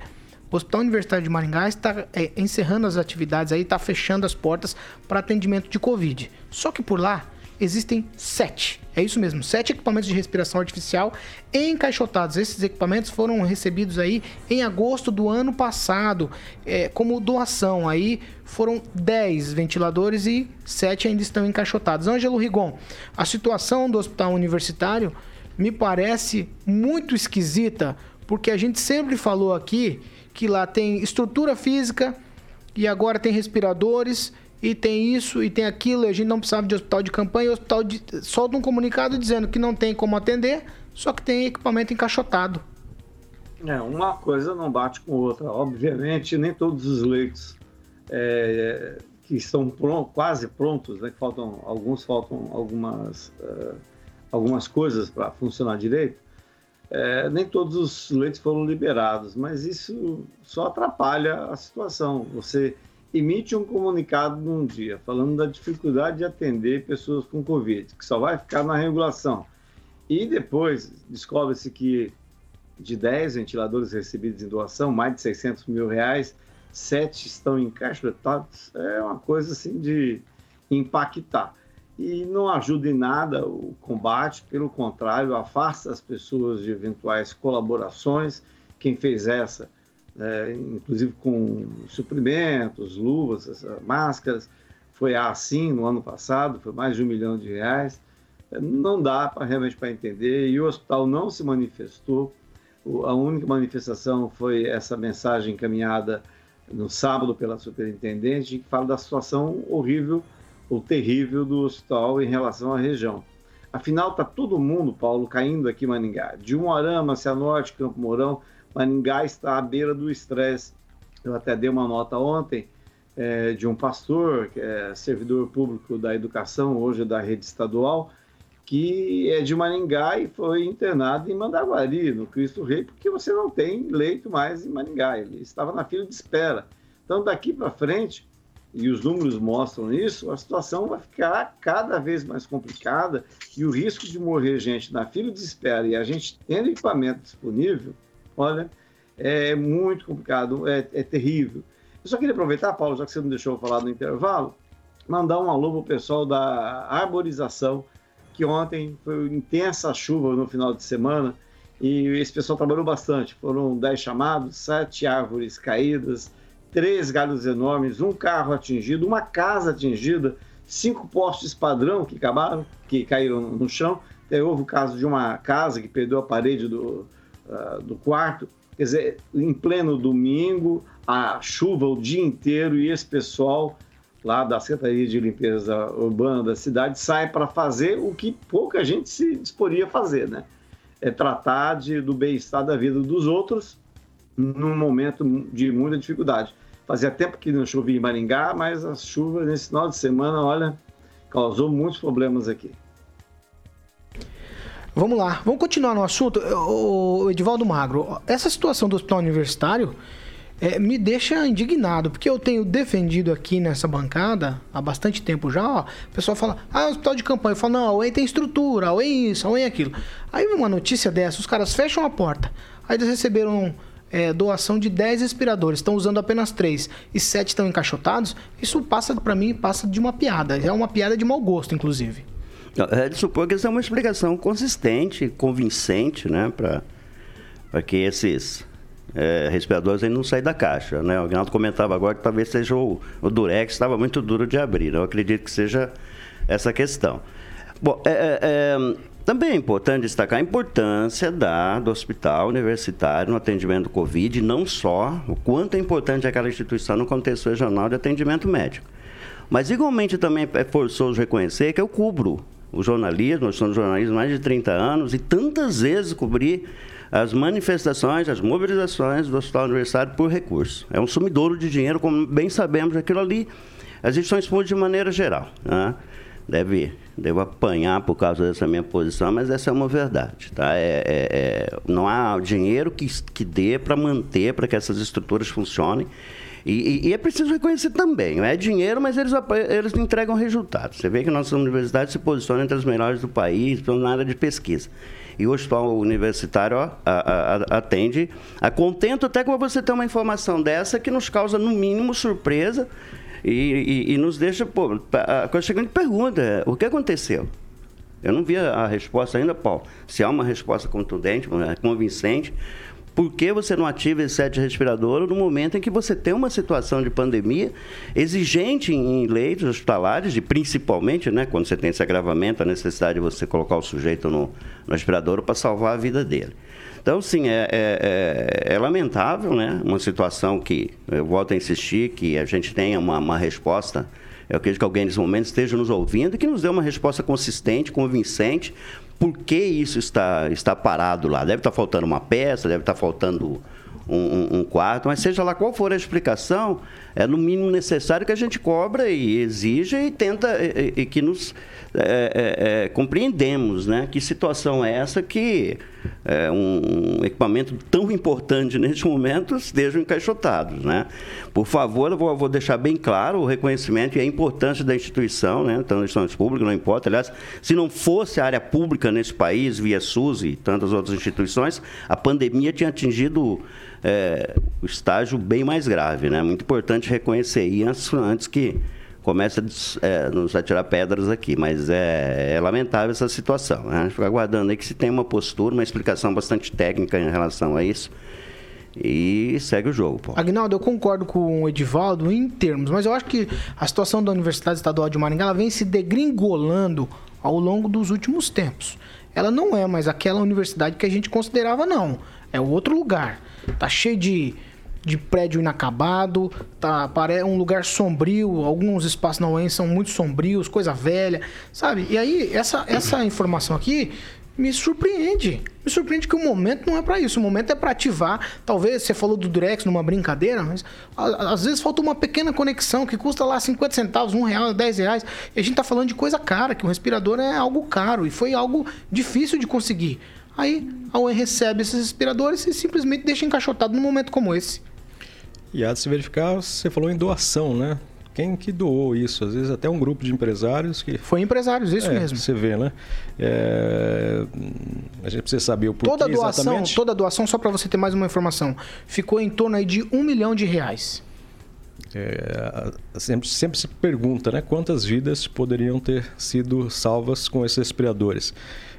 O Hospital Universitário de Maringá está é, encerrando as atividades aí, está fechando as portas para atendimento de Covid. Só que por lá existem sete. É isso mesmo, sete equipamentos de respiração artificial encaixotados. Esses equipamentos foram recebidos aí em agosto do ano passado é, como doação. Aí foram dez ventiladores e sete ainda estão encaixotados. Ângelo Rigon, a situação do hospital universitário me parece muito esquisita, porque a gente sempre falou aqui que lá tem estrutura física e agora tem respiradores e tem isso e tem aquilo, e a gente não precisava de hospital de campanha, o hospital de... um comunicado dizendo que não tem como atender, só que tem equipamento encaixotado. É, uma coisa não bate com outra. Obviamente, nem todos os leitos é, que estão pronto, quase prontos, né, que faltam, alguns faltam algumas, uh, algumas coisas para funcionar direito, é, nem todos os leitos foram liberados, mas isso só atrapalha a situação. Você emite um comunicado num dia falando da dificuldade de atender pessoas com Covid, que só vai ficar na regulação. E depois descobre-se que de 10 ventiladores recebidos em doação, mais de 600 mil reais, sete estão encaixotados. É uma coisa assim de impactar. e não ajuda em nada o combate, pelo contrário, afasta as pessoas de eventuais colaborações. Quem fez essa, é, inclusive com suprimentos, luvas, máscaras, foi assim no ano passado, foi mais de um milhão de reais. É, não dá pra, realmente para entender e o hospital não se manifestou. A única manifestação foi essa mensagem encaminhada no sábado pela superintendente, que fala da situação horrível ou terrível do hospital em relação à região. Afinal, está todo mundo, Paulo, caindo aqui em Maningá. De Umuarama, Cianorte, Campo Mourão, Maningá está à beira do estresse. Eu até dei uma nota ontem é, de um pastor, que é servidor público da educação, hoje da rede estadual, que é de Maningá e foi internado em Mandaguari, no Cristo Rei, porque você não tem leito mais em Maningá. Ele estava na fila de espera. Então, daqui para frente, e os números mostram isso, a situação vai ficar cada vez mais complicada e o risco de morrer gente na fila de espera e a gente tendo equipamento disponível, olha, é muito complicado, é, é terrível. Eu só queria aproveitar, Paulo, já que você não deixou falar no intervalo, mandar um alô para o pessoal da arborização, que ontem foi intensa chuva no final de semana e esse pessoal trabalhou bastante. Foram 10 chamados, sete árvores caídas, três galhos enormes, um carro atingido, uma casa atingida, cinco postes padrão que acabaram, que caíram no chão. Até houve o caso de uma casa que perdeu a parede do, uh, do quarto. Quer dizer, em pleno domingo, a chuva o dia inteiro e esse pessoal lá da Secretaria de Limpeza Urbana da cidade sai para fazer o que pouca gente se disporia a fazer, né? É tratar de, do bem-estar da vida dos outros num momento de muita dificuldade. Fazia tempo que não chovia em Maringá, mas as chuvas nesse final de semana, olha, causou muitos problemas aqui. Vamos lá, vamos continuar no assunto. O Edivaldo Magro, essa situação do hospital universitário é, me deixa indignado, porque eu tenho defendido aqui nessa bancada há bastante tempo já, ó, o pessoal fala, ah, hospital de campanha. Eu falo, não, a UEM tem estrutura, a UEM isso, a UEM aquilo. Aí uma notícia dessa, os caras fecham a porta, aí eles receberam é, doação de 10 respiradores, estão usando apenas 3 e 7 estão encaixotados, isso passa para mim, passa de uma piada. É uma piada de mau gosto, inclusive. É de supor que isso é uma explicação consistente, convincente, né, para que esses é, respiradores não saem da caixa, né? O Agnaldo comentava agora que talvez seja o, o Durex, estava muito duro de abrir, né? eu acredito que seja essa questão. Bom, é, é, é também é importante destacar a importância da, do hospital universitário no atendimento do Covid, não só o quanto é importante aquela instituição no contexto regional de atendimento médico. Mas, igualmente, também é forçoso reconhecer que eu cubro o jornalismo, eu sou jornalismo há mais de 30 anos, e tantas vezes cobri as manifestações, as mobilizações do Hospital Universitário por recurso. É um sumidouro de dinheiro, como bem sabemos, aquilo ali, as instituições públicas de maneira geral. Né? Deve devo apanhar por causa dessa minha posição, mas essa é uma verdade. Tá? É, é, é não há dinheiro que, que dê para manter, para que essas estruturas funcionem. E, e, e, é preciso reconhecer também, é dinheiro, mas eles, eles entregam resultados. Você vê que nossa universidade se posiciona entre as melhores do país, na área de pesquisa. E o hospital universitário ó, a, a, atende a contento até quando você tem uma informação dessa que nos causa, no mínimo, surpresa e, e, e nos deixa, pô, a seguinte pergunta, o que aconteceu? Eu não vi a resposta ainda, Paulo. Se há uma resposta contundente, convincente, por que você não ativa esse sete respirador no momento em que você tem uma situação de pandemia exigente em leitos hospitalares, e principalmente, né, quando você tem esse agravamento, a necessidade de você colocar o sujeito no, no respirador para salvar a vida dele? Então, sim, é, é, é, é, lamentável, né? Uma situação que, eu volto a insistir, que a gente tenha uma, uma resposta. Eu acredito que alguém nesse momento esteja nos ouvindo e que nos dê uma resposta consistente, convincente. Por que isso está, está parado lá? Deve estar faltando uma peça, deve estar faltando um, um, um, quarto, mas seja lá qual for a explicação, é no mínimo necessário que a gente cobra e exija e tenta e, e que nos é, é, é, compreendemos, né? Que situação é essa que é, um, equipamento tão importante neste momento estejam encaixotados, né? Por favor, eu vou, vou, deixar bem claro o reconhecimento e a importância da instituição, né? Então, instituições públicas, não importa. Aliás, se não fosse a área pública nesse país, via SUS e tantas outras instituições, a pandemia tinha atingido é, o estágio bem mais grave, né? Muito importante reconhecer. E antes, antes que começa a é, nos atirar pedras aqui, mas é, é lamentável essa situação. Né? Fica aguardando aí que se tem uma postura, uma explicação bastante técnica em relação a isso. E segue o jogo, pô. Agnaldo, eu concordo com o Edivaldo em termos, mas eu acho que a situação da Universidade Estadual de Maringá vem se degringolando ao longo dos últimos tempos. Ela não é mais aquela universidade que a gente considerava, não. É outro lugar. Tá cheio de de prédio inacabado, tá, é um lugar sombrio, alguns espaços na UEM são muito sombrios, coisa velha, sabe? E aí, essa, essa informação aqui me surpreende. Me surpreende que o momento não é para isso. O momento é para ativar. Talvez você falou do Durex numa brincadeira, mas às vezes falta uma pequena conexão que custa lá 50 centavos, um real, 10 reais. E a gente tá falando de coisa cara, que um respirador é algo caro e foi algo difícil de conseguir. Aí a UEM recebe esses respiradores e simplesmente deixa encaixotado num momento como esse. E há de se verificar, você falou em doação, né? Quem que doou isso? Às vezes até um grupo de empresários que... Foi empresários, isso é, mesmo. Você vê, né? É... A gente precisa saber o porquê toda doação, exatamente. Toda doação, só para você ter mais uma informação, ficou em torno aí de um milhão de reais. É, sempre, sempre se pergunta, né? Quantas vidas poderiam ter sido salvas com esses respiradores?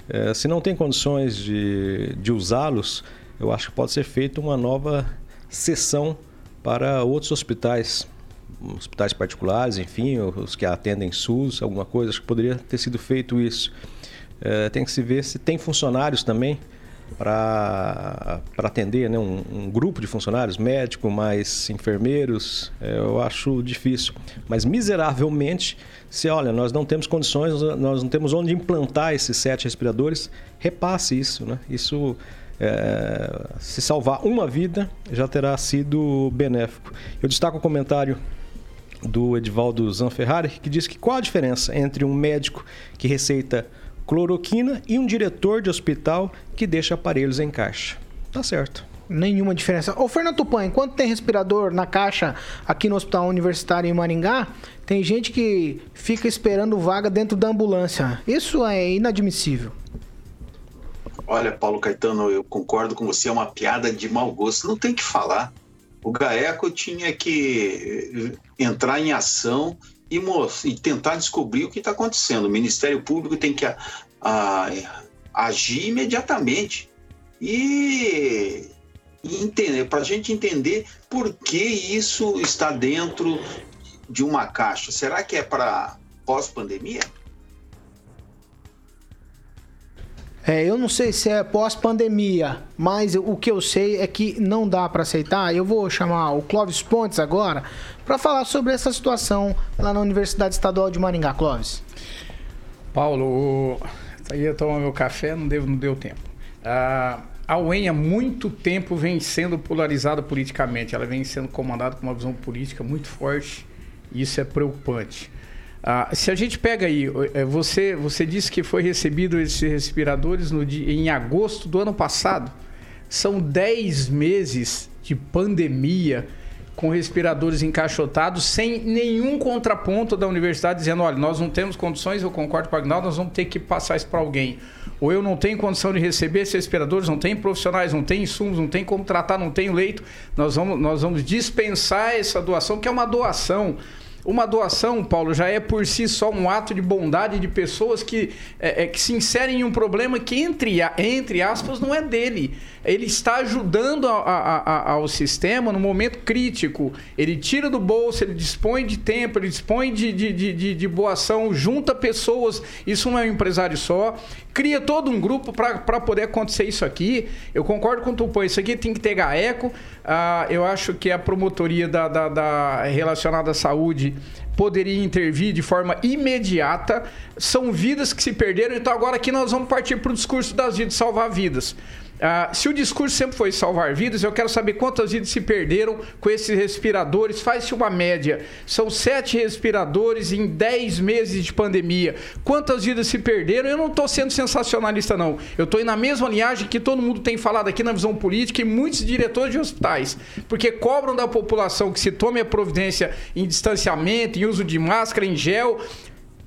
É, se não tem condições de, de usá-los, eu acho que pode ser feita uma nova sessão para outros hospitais, hospitais particulares, enfim, os que atendem SUS, alguma coisa. Acho que poderia ter sido feito isso. É, tem que se ver se tem funcionários também para atender né? Um, um, grupo de funcionários, médico mais enfermeiros, é, eu acho difícil. Mas miseravelmente, se olha, nós não temos condições, nós não temos onde implantar esses sete respiradores, repasse isso. Né? Isso é, se salvar uma vida já terá sido benéfico. Eu destaco o comentário do Edivaldo Zanferrari, que diz que qual a diferença entre um médico que receita cloroquina e um diretor de hospital que deixa aparelhos em caixa. Tá certo. Nenhuma diferença. Ô, Fernando Tupan, enquanto tem respirador na caixa aqui no Hospital Universitário em Maringá, tem gente que fica esperando vaga dentro da ambulância. Isso é inadmissível. Olha, Paulo Caetano, eu concordo com você, é uma piada de mau gosto. Não tem que falar. O GAECO tinha que entrar em ação e, e tentar descobrir o que está acontecendo. O Ministério Público tem que a, a, agir imediatamente e, e entender, para a gente entender por que isso está dentro de uma caixa. Será que é para pós-pandemia? É, eu não sei se é pós-pandemia, mas o que eu sei é que não dá para aceitar. Eu vou chamar o Clóvis Pontes agora para falar sobre essa situação lá na Universidade Estadual de Maringá. Clóvis. Paulo, eu ia tomar meu café, não deu, não deu tempo. Ah, a UEM há muito tempo vem sendo polarizada politicamente. Ela vem sendo comandada com uma visão política muito forte e isso é preocupante. Ah, se a gente pega aí, é, você, você disse que foi recebido esses respiradores no dia, em agosto do ano passado. São 10 meses de pandemia com respiradores encaixotados, sem nenhum contraponto da universidade dizendo: olha, nós não temos condições, eu concordo com o Agnaldo, nós vamos ter que passar isso para alguém. Ou eu não tenho condição de receber esses respiradores, não tem profissionais, não tem insumos, não tem como tratar, não tenho leito, nós vamos, nós vamos dispensar essa doação, que é uma doação uma doação, Paulo, já é por si só um ato de bondade de pessoas que, é, é, que se inserem em um problema que, entre, entre aspas, não é dele. Ele está ajudando a, a, a, ao sistema no momento crítico. Ele tira do bolso, ele dispõe de tempo, ele dispõe de, de, de, de boa ação, junta pessoas. Isso não é um empresário só. Cria todo um grupo para poder acontecer isso aqui. Eu concordo com o Tupã, isso aqui tem que ter GAECO. Ah, eu acho que a promotoria da, da, da relacionada à saúde poderia intervir de forma imediata. São vidas que se perderam, então agora aqui nós vamos partir para o discurso das vidas, salvar vidas. Uh, se o discurso sempre foi salvar vidas, eu quero saber quantas vidas se perderam com esses respiradores. Faz-se uma média. São sete respiradores em dez meses de pandemia. Quantas vidas se perderam? Eu não estou sendo sensacionalista, não. Eu estou na mesma linhagem que todo mundo tem falado aqui na visão política e muitos diretores de hospitais. Porque cobram da população que se tome a providência em distanciamento, em uso de máscara, em gel.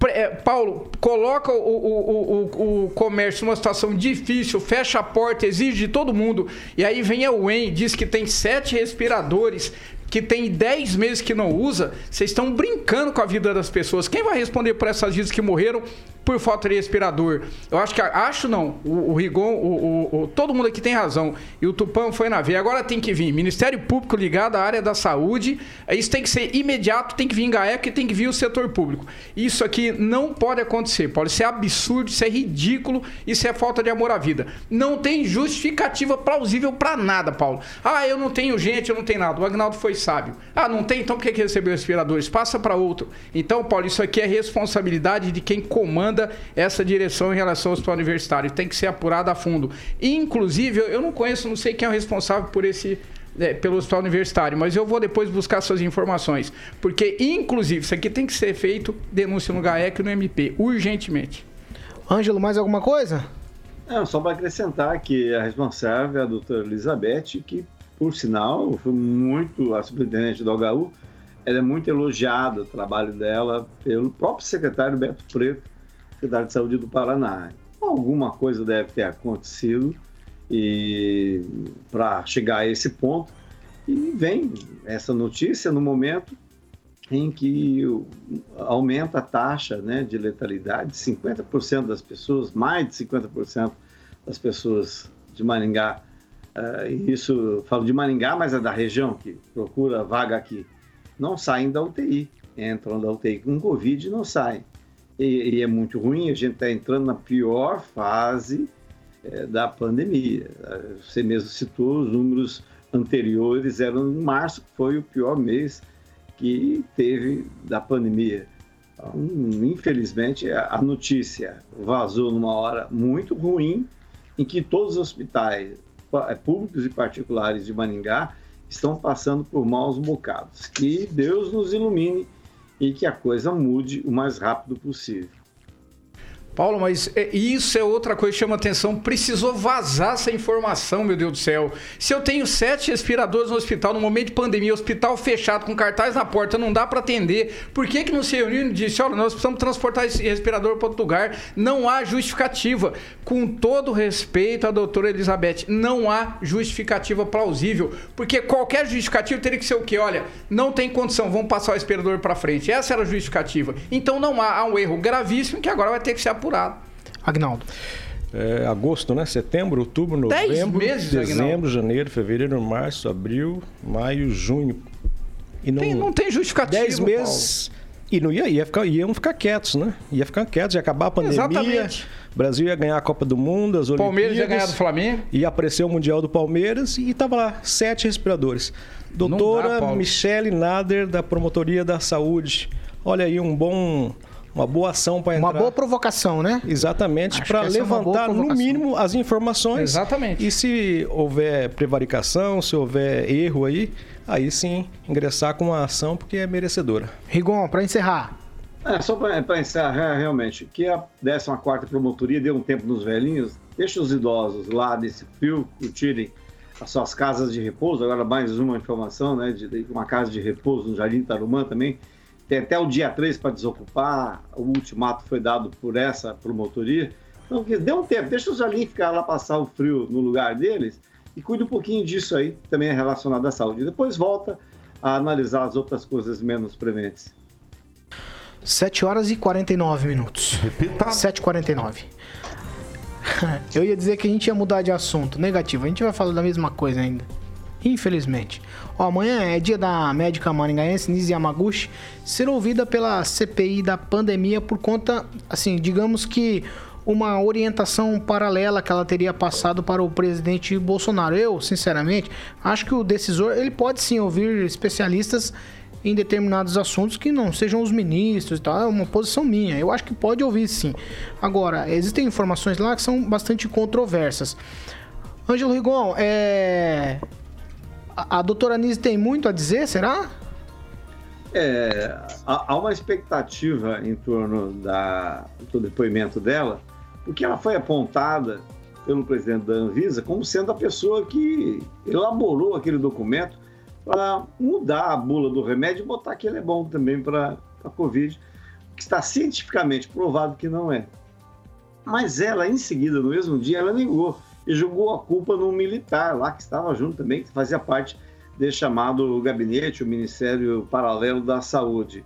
É, Paulo, coloca o, o, o, o, comércio numa situação difícil, fecha a porta, exige de todo mundo. E aí vem a UEM, diz que tem sete respiradores que tem 10 meses que não usa, vocês estão brincando com a vida das pessoas. Quem vai responder por essas vidas que morreram por falta de respirador? Eu acho que, acho não, o, o Rigon, o, o, todo mundo aqui tem razão. E o Tupã foi na veia. Agora tem que vir Ministério Público ligado à área da saúde. Isso tem que ser imediato, tem que vir GAEC e tem que vir o setor público. Isso aqui não pode acontecer, pode ser absurdo, isso é ridículo, isso é falta de amor à vida. Não tem justificativa plausível para nada, Paulo. Ah, eu não tenho gente, eu não tenho nada. O Agnaldo foi sábio. Ah, não tem? Então por que, que recebeu respiradores? Passa para outro. Então, Paulo, isso aqui é responsabilidade de quem comanda essa direção em relação ao hospital universitário. Tem que ser apurado a fundo. Inclusive, eu não conheço, não sei quem é o responsável por esse é, pelo hospital universitário, mas eu vou depois buscar suas informações. Porque, inclusive, isso aqui tem que ser feito denúncia no GAEC e no MP, urgentemente. Ângelo, mais alguma coisa? Não, só para acrescentar que a responsável é a doutora Elizabeth, que, por sinal, foi muito a superintendente do HU, ela é muito elogiada o trabalho dela pelo próprio secretário Beto Preto, secretário de Saúde do Paraná. Alguma coisa deve ter acontecido e para chegar a esse ponto. E vem essa notícia no momento em que aumenta a taxa né, de letalidade, 50% das pessoas, mais de 50% das pessoas de Maringá, uh, isso falo de Maringá, mas é da região que procura vaga aqui, não saem da UTI, entram da UTI com Covid e não saem. E, e é muito ruim, a gente está entrando na pior fase é, da pandemia. Você mesmo citou os números anteriores, eram em março, que foi o pior mês que teve da pandemia. Então, infelizmente, a notícia vazou numa hora muito ruim, em que todos os hospitais públicos e particulares de Maningá estão passando por maus bocados. Que Deus nos ilumine e que a coisa mude o mais rápido possível. Paulo, mas é, isso é outra coisa que chama atenção. Precisou vazar essa informação, meu Deus do céu. Se eu tenho sete respiradores no hospital, no momento de pandemia, hospital fechado, com cartaz na porta, não dá para atender. Por que, que não se reuniu e disse: olha, nós precisamos transportar esse respirador para outro lugar? Não há justificativa. Com todo respeito à doutora Elizabeth, não há justificativa plausível. Porque qualquer justificativa teria que ser o quê? Olha, não tem condição, vamos passar o respirador para frente. Essa era a justificativa. Então não há, há um erro gravíssimo que agora vai ter que ser apurado apurado. Agnaldo. É, agosto, né? Setembro, outubro, novembro, meses, dezembro, Aguinaldo. janeiro, fevereiro, março, abril, maio, junho. E não tem, não tem justificativa. Dez meses. Paulo. E não ia, ia ficar, iam ficar quietos, né? Ia ficar quietos, ia acabar a pandemia. Exatamente. O Brasil ia ganhar a Copa do Mundo, as Olimpíadas. Palmeiras ia ganhar do Flamengo. Ia aparecer o Mundial do Palmeiras e tava lá, sete respiradores. Doutora dá, Michele Nader, da Promotoria da Saúde. Olha aí, um bom uma boa ação para entrar. Uma boa provocação, né? Exatamente, para é levantar no mínimo as informações. Exatamente. E se houver prevaricação, se houver erro aí, aí sim ingressar com uma ação porque é merecedora. Rigon, para encerrar. É, só para encerrar, realmente, que a 14 promotoria deu um tempo nos velhinhos, deixa os idosos lá nesse frio curtirem as suas casas de repouso. Agora, mais uma informação, né, de, de uma casa de repouso no Jardim Tarumã também, tem até o dia 3 para desocupar, o ultimato foi dado por essa promotoria. Então, dê um tempo, deixa os ali ficar lá passar o frio no lugar deles e cuide um pouquinho disso aí, que também é relacionado à saúde. Depois volta a analisar as outras coisas menos prementes. 7 horas e 49 minutos. Repita. 7h49. [LAUGHS] Eu ia dizer que a gente ia mudar de assunto. Negativo. A gente vai falar da mesma coisa ainda. Infelizmente. Ó, amanhã é dia da médica maringaense Nise Yamaguchi ser ouvida pela CPI da pandemia por conta, assim, digamos que uma orientação paralela que ela teria passado para o presidente Bolsonaro. Eu, sinceramente, acho que o decisor ele pode sim ouvir especialistas em determinados assuntos que não sejam os ministros e tal. É uma posição minha. Eu acho que pode ouvir sim. Agora, existem informações lá que são bastante controversas. Ângelo Rigon, é... A, doutora Nise tem muito a dizer, será? É, há uma expectativa em torno da, do depoimento dela, porque ela foi apontada pelo presidente da Anvisa como sendo a pessoa que elaborou aquele documento para mudar a bula do remédio e botar que ele é bom também para a Covid, que está cientificamente provado que não é. Mas ela, em seguida, no mesmo dia, ela negou e jogou a culpa num militar lá que estava junto também, que fazia parte desse chamado gabinete, o Ministério Paralelo da Saúde,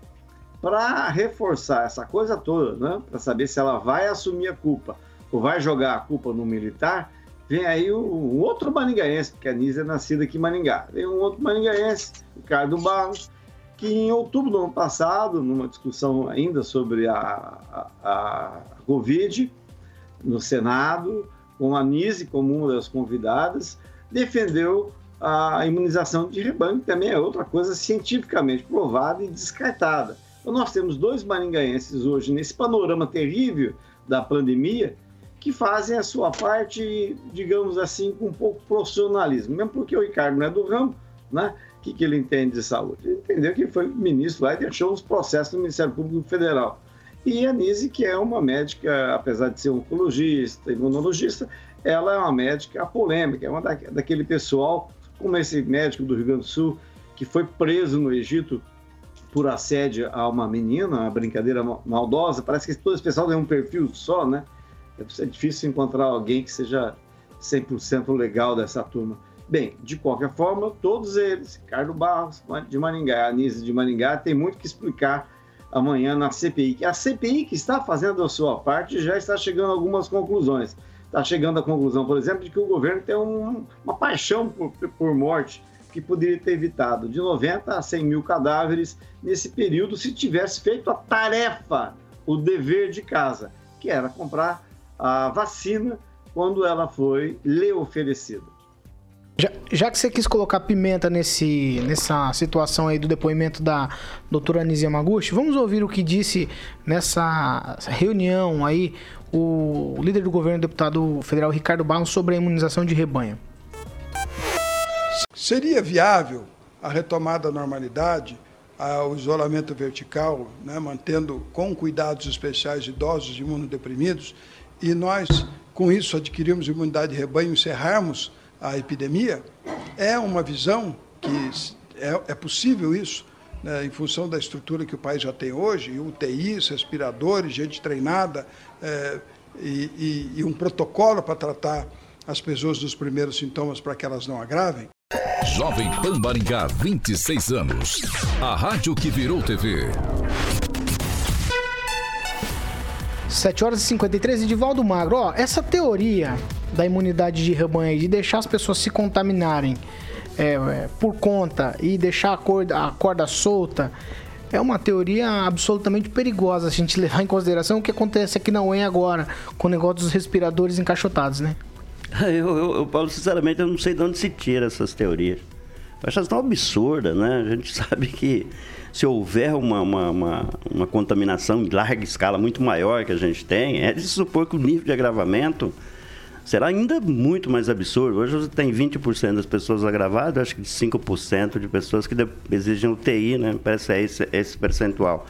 para reforçar essa coisa toda, né? para saber se ela vai assumir a culpa ou vai jogar a culpa no militar, vem aí um outro maringaense, porque a Nise é nascida aqui em Maringá. Vem um outro maringaense, Ricardo Barros, que em outubro do ano passado, numa discussão ainda sobre a, a, a Covid, no Senado, com a Nise como uma das convidadas, defendeu a imunização de rebanho, que também é outra coisa cientificamente provada e descartada. Então, nós temos dois maringaenses hoje, nesse panorama terrível da pandemia, que fazem a sua parte, digamos assim, com um pouco profissionalismo. Mesmo porque o Ricardo não é do ramo, né? O que, que ele entende de saúde? Ele entendeu que foi ministro lá e deixou os processos do Ministério Público Federal. E a Nise, que é uma médica, apesar de ser oncologista, imunologista, ela é uma médica polêmica, é uma da, daquele pessoal, como esse médico do Rio Grande do Sul, que foi preso no Egito por assédio a uma menina, uma brincadeira maldosa. Parece que todo esse pessoal tem um perfil só, né? É difícil encontrar alguém que seja 100% legal dessa turma. Bem, de qualquer forma, todos eles, Ricardo Barros de Maringá, Anise de Maringá, tem muito que explicar amanhã na CPI. A CPI que está fazendo a sua parte já está chegando a algumas conclusões. Está chegando à conclusão, por exemplo, de que o governo tem um, uma paixão por, por morte que poderia ter evitado de 90 a 100 mil cadáveres nesse período se tivesse feito a tarefa, o dever de casa, que era comprar a vacina quando ela foi lhe oferecida. Já, já, que você quis colocar pimenta nesse, nessa situação aí do depoimento da doutora Anísia Maguchi, vamos ouvir o que disse nessa reunião aí o líder do governo, deputado federal Ricardo Barros, sobre a imunização de rebanho. Seria viável a retomada da normalidade, o isolamento vertical, né, mantendo com cuidados especiais idosos e imunodeprimidos, e nós, com isso, adquirirmos imunidade de rebanho encerrarmos a epidemia, é uma visão que é, é possível isso, né, em função da estrutura que o país já tem hoje, UTIs, respiradores, gente treinada é, e, e, e um protocolo para tratar as pessoas dos primeiros sintomas para que elas não agravem. Jovem Pan Maringá, 26 anos. A rádio que virou TV. 7 horas e 53 e de Valdo Magro. Ó, essa teoria da imunidade de rebanho de deixar as pessoas se contaminarem é, é, por conta e deixar a corda, a corda solta é uma teoria absolutamente perigosa a gente [LAUGHS] levar em consideração o que acontece aqui na UEM agora com o negócio dos respiradores encaixotados, né? [LAUGHS] Eu, eu, eu, Paulo, sinceramente, eu não sei de onde se tira essas teorias. Eu acho elas tão absurdas, né? A gente [LAUGHS] sabe que se houver uma, uma, uma, uma contaminação em larga escala muito maior que a gente tem, é de supor que o nível de agravamento será ainda muito mais absurdo. Hoje você tem 20% das pessoas agravadas, acho que 5% de pessoas que exigem UTI, né? Parece é esse, esse percentual.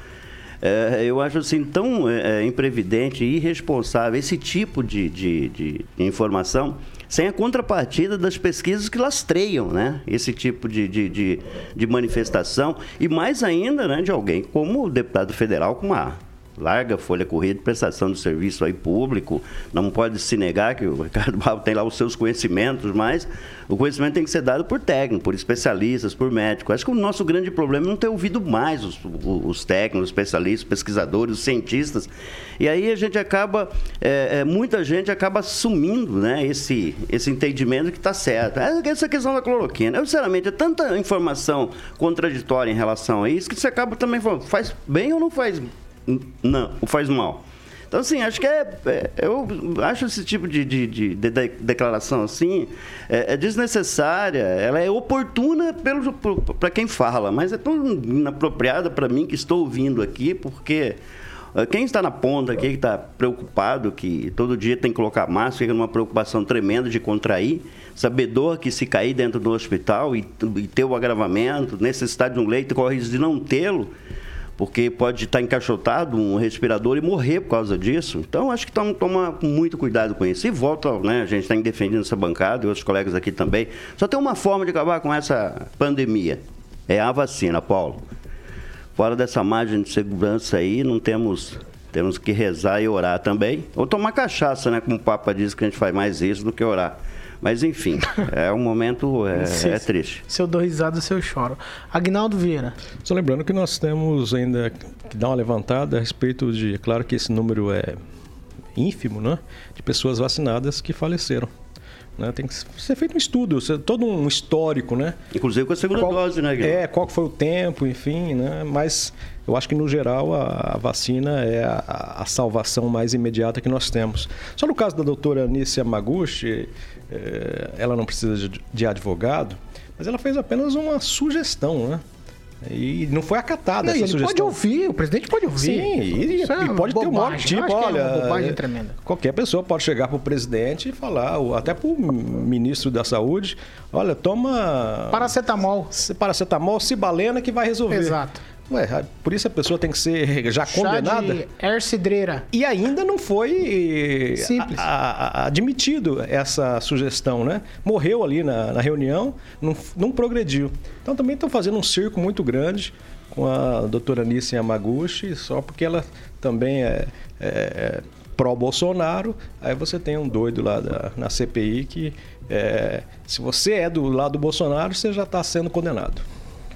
É, eu acho assim tão é, é, imprevidente e irresponsável esse tipo de, de, de, informação sem a contrapartida das pesquisas que lastreiam né, esse tipo de, de, de, de manifestação e mais ainda né, de alguém como o deputado federal com uma larga folha corrida de prestação de serviço aí público. Não pode se negar que o [LAUGHS] Ricardo Barro tem lá os seus conhecimentos, mas o conhecimento tem que ser dado por técnicos, por especialistas, por médicos. Acho que o nosso grande problema é não ter ouvido mais os, os técnicos, os especialistas, os pesquisadores, os cientistas. E aí a gente acaba, é, é, muita gente acaba assumindo né, esse, esse entendimento que está certo. É, essa questão da cloroquina. Eu, sinceramente, é tanta informação contraditória em relação a isso que você acaba também falando, faz bem ou não faz não, faz mal. Então, assim, acho que é. é eu acho esse tipo de, de, de, de declaração assim é, é, desnecessária, ela é oportuna para quem fala, mas é tão inapropriada para mim que estou ouvindo aqui, porque. Eh, quem está na ponta aqui, que está preocupado, que todo dia tem que colocar máscara, fica numa preocupação tremenda de contrair, sabedor que se cair dentro do hospital e, e ter o agravamento, necessidade de um leito, corre risco de não tê-lo, porque pode estar encaixotado um respirador e morrer por causa disso. Então, acho que toma, toma muito cuidado com isso. E volta, né, a gente está defendendo essa bancada e outros colegas aqui também. Só tem uma forma de acabar com essa pandemia. É a vacina, Paulo. Fora dessa margem de segurança aí, não temos temos que rezar e orar também. Ou tomar cachaça, né? Como o Papa diz que a gente faz mais isso do que orar. Mas enfim, é um momento é, [LAUGHS] Se- é triste. Se eu dou risada, se eu choro. Agnaldo Vieira. Só lembrando que nós temos ainda que dar uma levantada a respeito de, claro que esse número é ínfimo, né? De pessoas vacinadas que faleceram. Né? Tem que ser feito um estudo, ser todo um histórico, né? Inclusive com a segunda Qual- dose, né, Guilherme? É, qual que foi o tempo, enfim, né? Mas eu acho que no geral a, a vacina é a, a salvação mais imediata que nós temos. Só no caso da doutora Anícia Maguchi, ela não precisa de, advogado, mas ela fez apenas uma sugestão, né? E não foi acatada Não, essa ele pode sugestão. ouvir, o presidente pode ouvir. Sim, e, é e pode ter um monte bobagem. de Eu tipo, é olha, bobagem é, tremenda. qualquer pessoa pode chegar para o presidente e falar, até para o ministro da Saúde, olha, toma Paracetamol. paracetamol, cibalena que vai resolver. Exato. Ué, por isso a pessoa tem que ser já Chá condenada? de ercidreira. E ainda não foi Simples. a- a- admitido essa sugestão, né? Morreu ali na, na reunião, não, não progrediu. Então também estão fazendo um circo muito grande com a doutora Nissi Yamaguchi, só porque ela também é, é pró-Bolsonaro. Aí você tem um doido lá da- na CPI que, é, se você é do lado do Bolsonaro, você já está sendo condenado.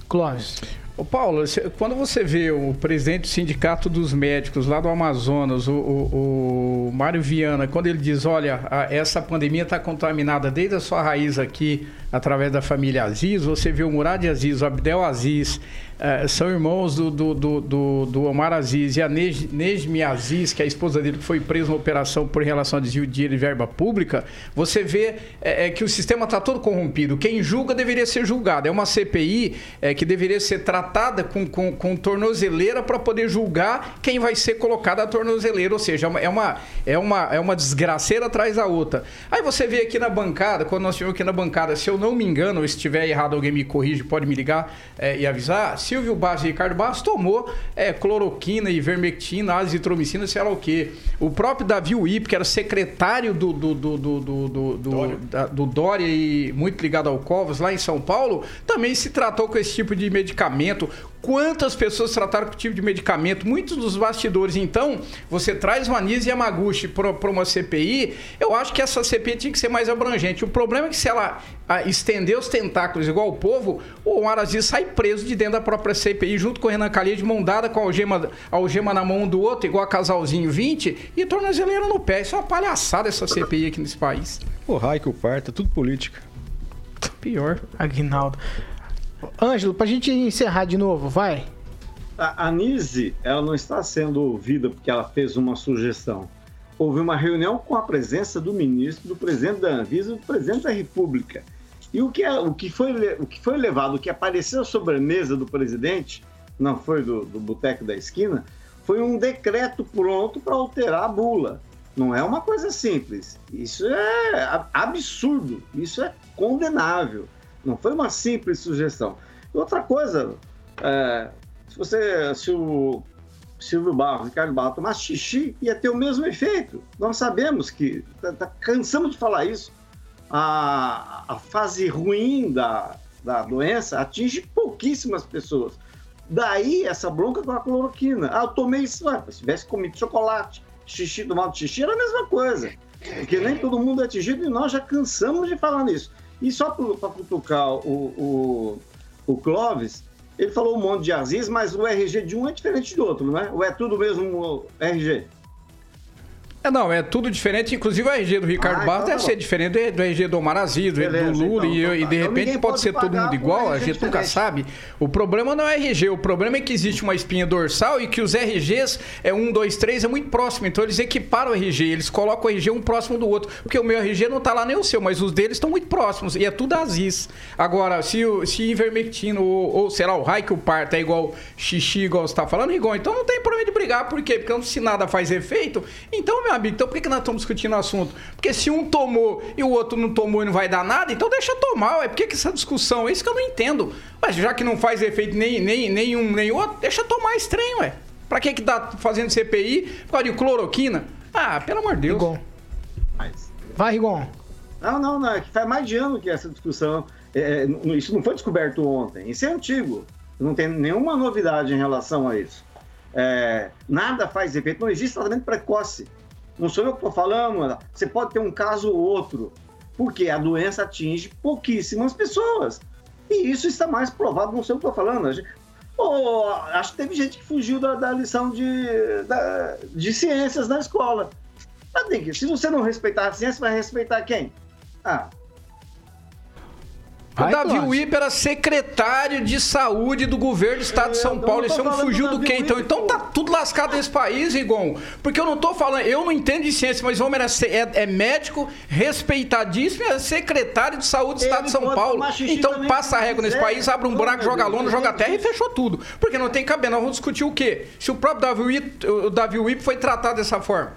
Clóvis. Ô Paulo, quando você vê o presidente do Sindicato dos Médicos lá do Amazonas, o, o- o Mário Viana, quando ele diz, olha, essa pandemia está contaminada desde a sua raiz aqui, através da família Aziz, você vê o Murad Aziz, o Abdel Aziz, eh, são irmãos do, do, do, do- do Omar Aziz e a Nej, Nejmi Aziz, que é a esposa dele, que foi presa na operação por relação a desvio de dinheiro e verba pública, você vê eh, eh, que o sistema está todo corrompido. Quem julga deveria ser julgado. É uma CPI que deveria ser tratada com, com, com tornozeleira para poder julgar quem vai ser colocado à tornozeleira. Ou seja, é é, uma, é, uma, é uma desgraceira atrás da outra. Aí você vê aqui na bancada, quando nós tivemos aqui na bancada, se eu não me engano, ou se estiver errado, alguém me corrige, pode me ligar eh, e avisar. Silvio Bastos e Ricardo Bastos tomou eh, cloroquina, ivermectina, azitromicina, sei lá o quê. O próprio Davi Uip, que era secretário do, do, do, do, do, do, do- da- do Dória e muito ligado ao Covas, lá em São Paulo, também se tratou com esse tipo de medicamento. Quantas pessoas trataram com tipo de medicamento? Muitos dos bastidores. Então, você traz o Anísio Yamaguchi para uma CPI, eu acho que essa CPI tinha que ser mais abrangente. O problema é que se ela ah, estender os tentáculos igual o povo, o Omar Aziz sai preso de dentro da própria CPI, junto com o Renan Calheiros, de mão dada com a algema, a algema na mão um do outro, igual a casalzinho 20, e tornozeleira no pé. Isso é uma palhaçada essa CPI aqui nesse país. O raio que o parta, tudo política. Pior. Aguinaldo. Ângelo, pra gente encerrar de novo, vai. A Anise, ela não está sendo ouvida porque ela fez uma sugestão. Houve uma reunião com a presença do ministro, do presidente da Anvisa e do presidente da República. E o que, é, o que, foi, o que foi levado, o que apareceu sobre a mesa do presidente, não foi do, do boteco da esquina, foi um decreto pronto para alterar a bula. Não é uma coisa simples. Isso é a- absurdo. Isso é condenável. Não foi uma simples sugestão. Outra coisa, é, se você, se o Silvio Barros, Ricardo Barros tomasse xixi, ia ter o mesmo efeito. Nós sabemos que, tá, tá- cansamos de falar isso, a, a fase ruim da, da doença atinge pouquíssimas pessoas. Daí essa bronca com a cloroquina. Ah, eu tomei isso, ah, se tivesse comido chocolate, xixi, tomado xixi, era a mesma coisa. Porque nem todo mundo é atingido e nós já cansamos de falar nisso. E só para cutucar o, o, o Clóvis, ele falou um monte de Aziz, mas o RG de um é diferente do outro, não é? Ou é tudo mesmo RG? É, não, é tudo diferente. Inclusive o RG do Ricardo Ah, Barros então deve tá ser diferente do, RG do Omar Aziz, do, Beleza, do Lula, então, e, então e tá. de Então repente ninguém pode ser todo mundo igual, a gente nunca sabe. O problema não é RG, o problema é que existe uma espinha dorsal e que os RGs é um, dois, três, é muito próximo. Então eles equiparam o RG, eles colocam o RG um próximo do outro. Porque o meu RG não tá lá nem o seu, mas os deles estão muito próximos. E é tudo Aziz. Agora, se, o, se ivermectino ou, ou sei lá, o raio que o parta é igual xixi, igual você tá falando, Rigon, então não tem problema de brigar. Por quê? Porque se nada faz efeito, então, meu amigo, então por que, que nós estamos discutindo o assunto? Porque se um tomou e o outro não tomou e não vai dar nada, então deixa tomar, ué. Por que, que essa discussão? É isso que eu não entendo. Mas já que não faz efeito nem, nem, nem um nem outro, deixa tomar estranho, ué. Pra que que tá fazendo CPI por causa de cloroquina? Ah, pelo amor de Deus. Rigon. Vai, Rigon. Não, não, não. É que faz mais de ano que essa discussão. é, é, isso não foi descoberto ontem. Isso é antigo. Não tem nenhuma novidade em relação a isso. É, nada faz efeito. Não existe tratamento precoce. Não sou eu que estou falando. Você pode ter um caso ou outro. porque a doença atinge pouquíssimas pessoas. E isso está mais provado, não sei o que estou falando. Oh, acho que teve gente que fugiu da, da lição de, da, de ciências na escola. Mas, se você não respeitar a ciência, vai respeitar quem? Ah, o Davi Wip era secretário de saúde do governo do estado de São Paulo. Esse homem fugiu do quê, então? Então tá tudo lascado nesse país, Rigon. Porque eu não tô falando, eu não entendo de ciência, mas o homem era, é, é médico, respeitadíssimo, é secretário de saúde do estado de São Paulo. Então passa a régua nesse país, abre um buraco, joga lona, joga terra e fechou tudo. Porque não tem cabelo. Nós vamos discutir o quê? Se o próprio Davi Wip, o Davi Wip foi tratado dessa forma.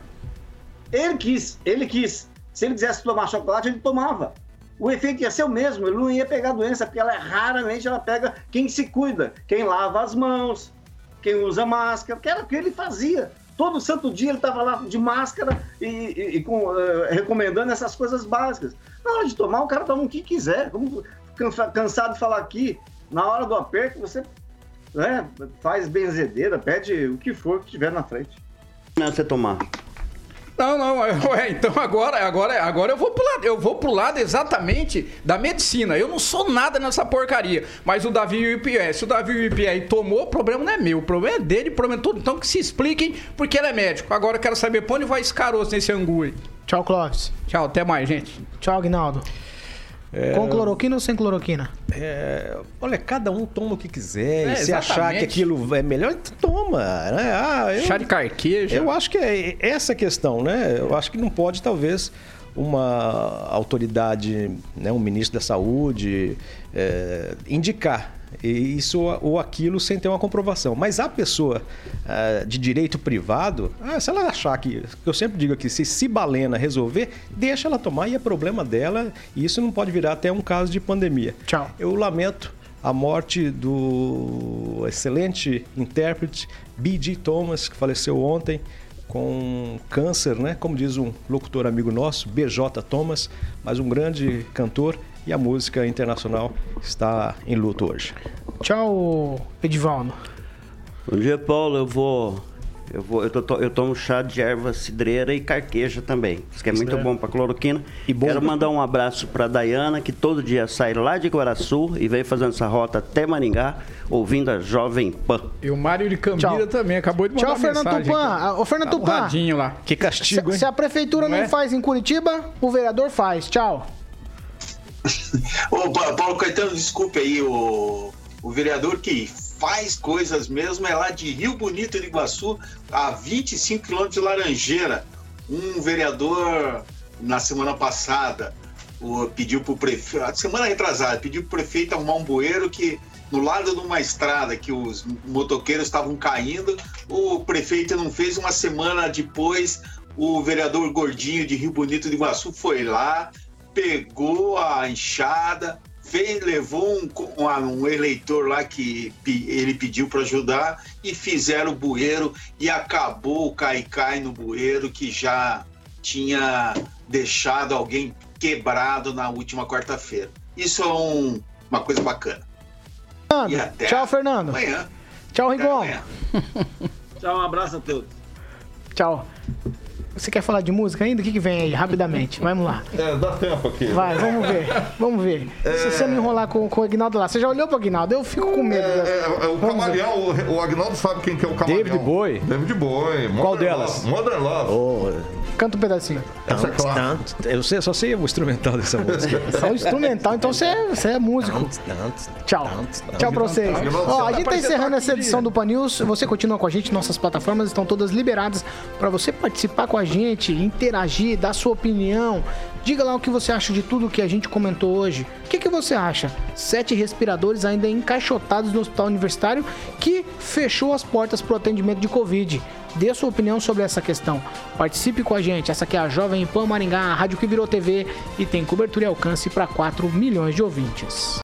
Ele quis, ele quis. Se ele quisesse tomar chocolate, ele tomava o efeito ia ser o mesmo, ele não ia pegar doença, porque ela raramente ela pega quem se cuida, quem lava as mãos, quem usa máscara, que era o que ele fazia. Todo santo dia ele estava lá de máscara e, e, e com, uh, recomendando essas coisas básicas. Na hora de tomar, o cara toma o que quiser. Como cansado de falar aqui, na hora do aperto, você né, faz benzedeira, pede o que for que tiver na frente. Não, você tomar. Não, não, [LAUGHS] então agora, agora, agora eu vou pro lado, eu vou pro lado exatamente da medicina. Eu não sou nada nessa porcaria. Mas o Davi Uipié, se o Davi Uipié tomou, o problema não é meu, o problema é dele, o problema é tudo. Então que se expliquem porque ele é médico. Agora eu quero saber pra onde vai esse caroço nesse angu aí. Tchau, Clóvis. Tchau, até mais, gente. Tchau, Agnaldo. É... Com cloroquina ou sem cloroquina? É... Olha, cada um toma o que quiser. É, e se achar que aquilo é melhor, então toma. Né? Ah, eu... Chá de carqueja. Eu acho que é essa questão, né? Eu acho que não pode, talvez, uma autoridade, né, um ministro da saúde, é, indicar isso ou aquilo sem ter uma comprovação. Mas a pessoa uh, de direito privado, ah, se ela achar que, eu sempre digo aqui, se se balena resolver, deixa ela tomar e é problema dela. E isso não pode virar até um caso de pandemia. Tchau. Eu lamento a morte do excelente intérprete B.G. Thomas, que faleceu ontem com câncer, né? Como diz um locutor amigo nosso, B.J. Thomas, mas um grande cantor e a música internacional está em luto hoje. Tchau, Edivaldo. Bom dia, Paulo. Eu vou. Eu, vou, eu, tô, eu tomo chá de erva cidreira e carqueja também. Isso que é muito bom para cloroquina. E bom Quero mandar um abraço para Dayana, que todo dia sai lá de Guaraçu e vem fazendo essa rota até Maringá, ouvindo a Jovem Pan. E o Mário de Cambira Tchau. também acabou de mandar Tchau, Fernando mensagem. Tupan. Ô, Fernando tá Tupan. lá. Que castigo, se, se a prefeitura não, não é? faz em Curitiba, o vereador faz. Tchau. Ô, Paulo Caetano, desculpe aí, o, o vereador que faz coisas mesmo é lá de Rio Bonito de Iguaçu, a 25 quilômetros de Laranjeira. Um vereador, na semana passada, o, pediu para o prefeito, semana retrasada, pediu para o prefeito arrumar um bueiro que no lado de uma estrada que os motoqueiros estavam caindo, o prefeito não fez. Uma semana depois, o vereador Gordinho de Rio Bonito de Iguaçu foi lá, pegou a enxada, fez, levou um, um, um eleitor lá que ele pediu para ajudar e fizeram o bueiro e acabou o caicai no bueiro que já tinha deixado alguém quebrado na última quarta-feira. Isso é um, uma coisa bacana. Tchau, Fernando. Amanhã. Tchau, Rigon. [LAUGHS] Tchau, um abraço a todos. Tchau. Você quer falar de música ainda? O que, que vem aí, rapidamente? Vamos lá. É, dá tempo aqui. Vai, vamos ver. Vamos ver. É... Se você me enrolar com, com o Agnaldo lá, você já olhou pro Agnaldo? Eu fico com medo. É, é, é o camaleão, o, o Agnaldo sabe quem que é o camaleão. David Boy? David Boy. Qual delas? Love. Modern Love. Oh. Canta um pedacinho. Essa é claro. Eu sei, só sei o instrumental dessa música. [LAUGHS] Só o instrumental, então você é, você é músico. Tchau. Tchau pra vocês. Ó, a gente tá encerrando essa edição do Pan News. Você continua com a gente, nossas plataformas estão todas liberadas para você participar com a gente, interagir, dar sua opinião. Diga lá o que você acha de tudo que a gente comentou hoje. O que, que você acha? Sete respiradores ainda encaixotados no hospital universitário que fechou as portas para o atendimento de Covid. Dê sua opinião sobre essa questão. Participe com a gente. Essa aqui é a Jovem Pan Maringá, a rádio que virou TV e tem cobertura e alcance para 4 milhões de ouvintes.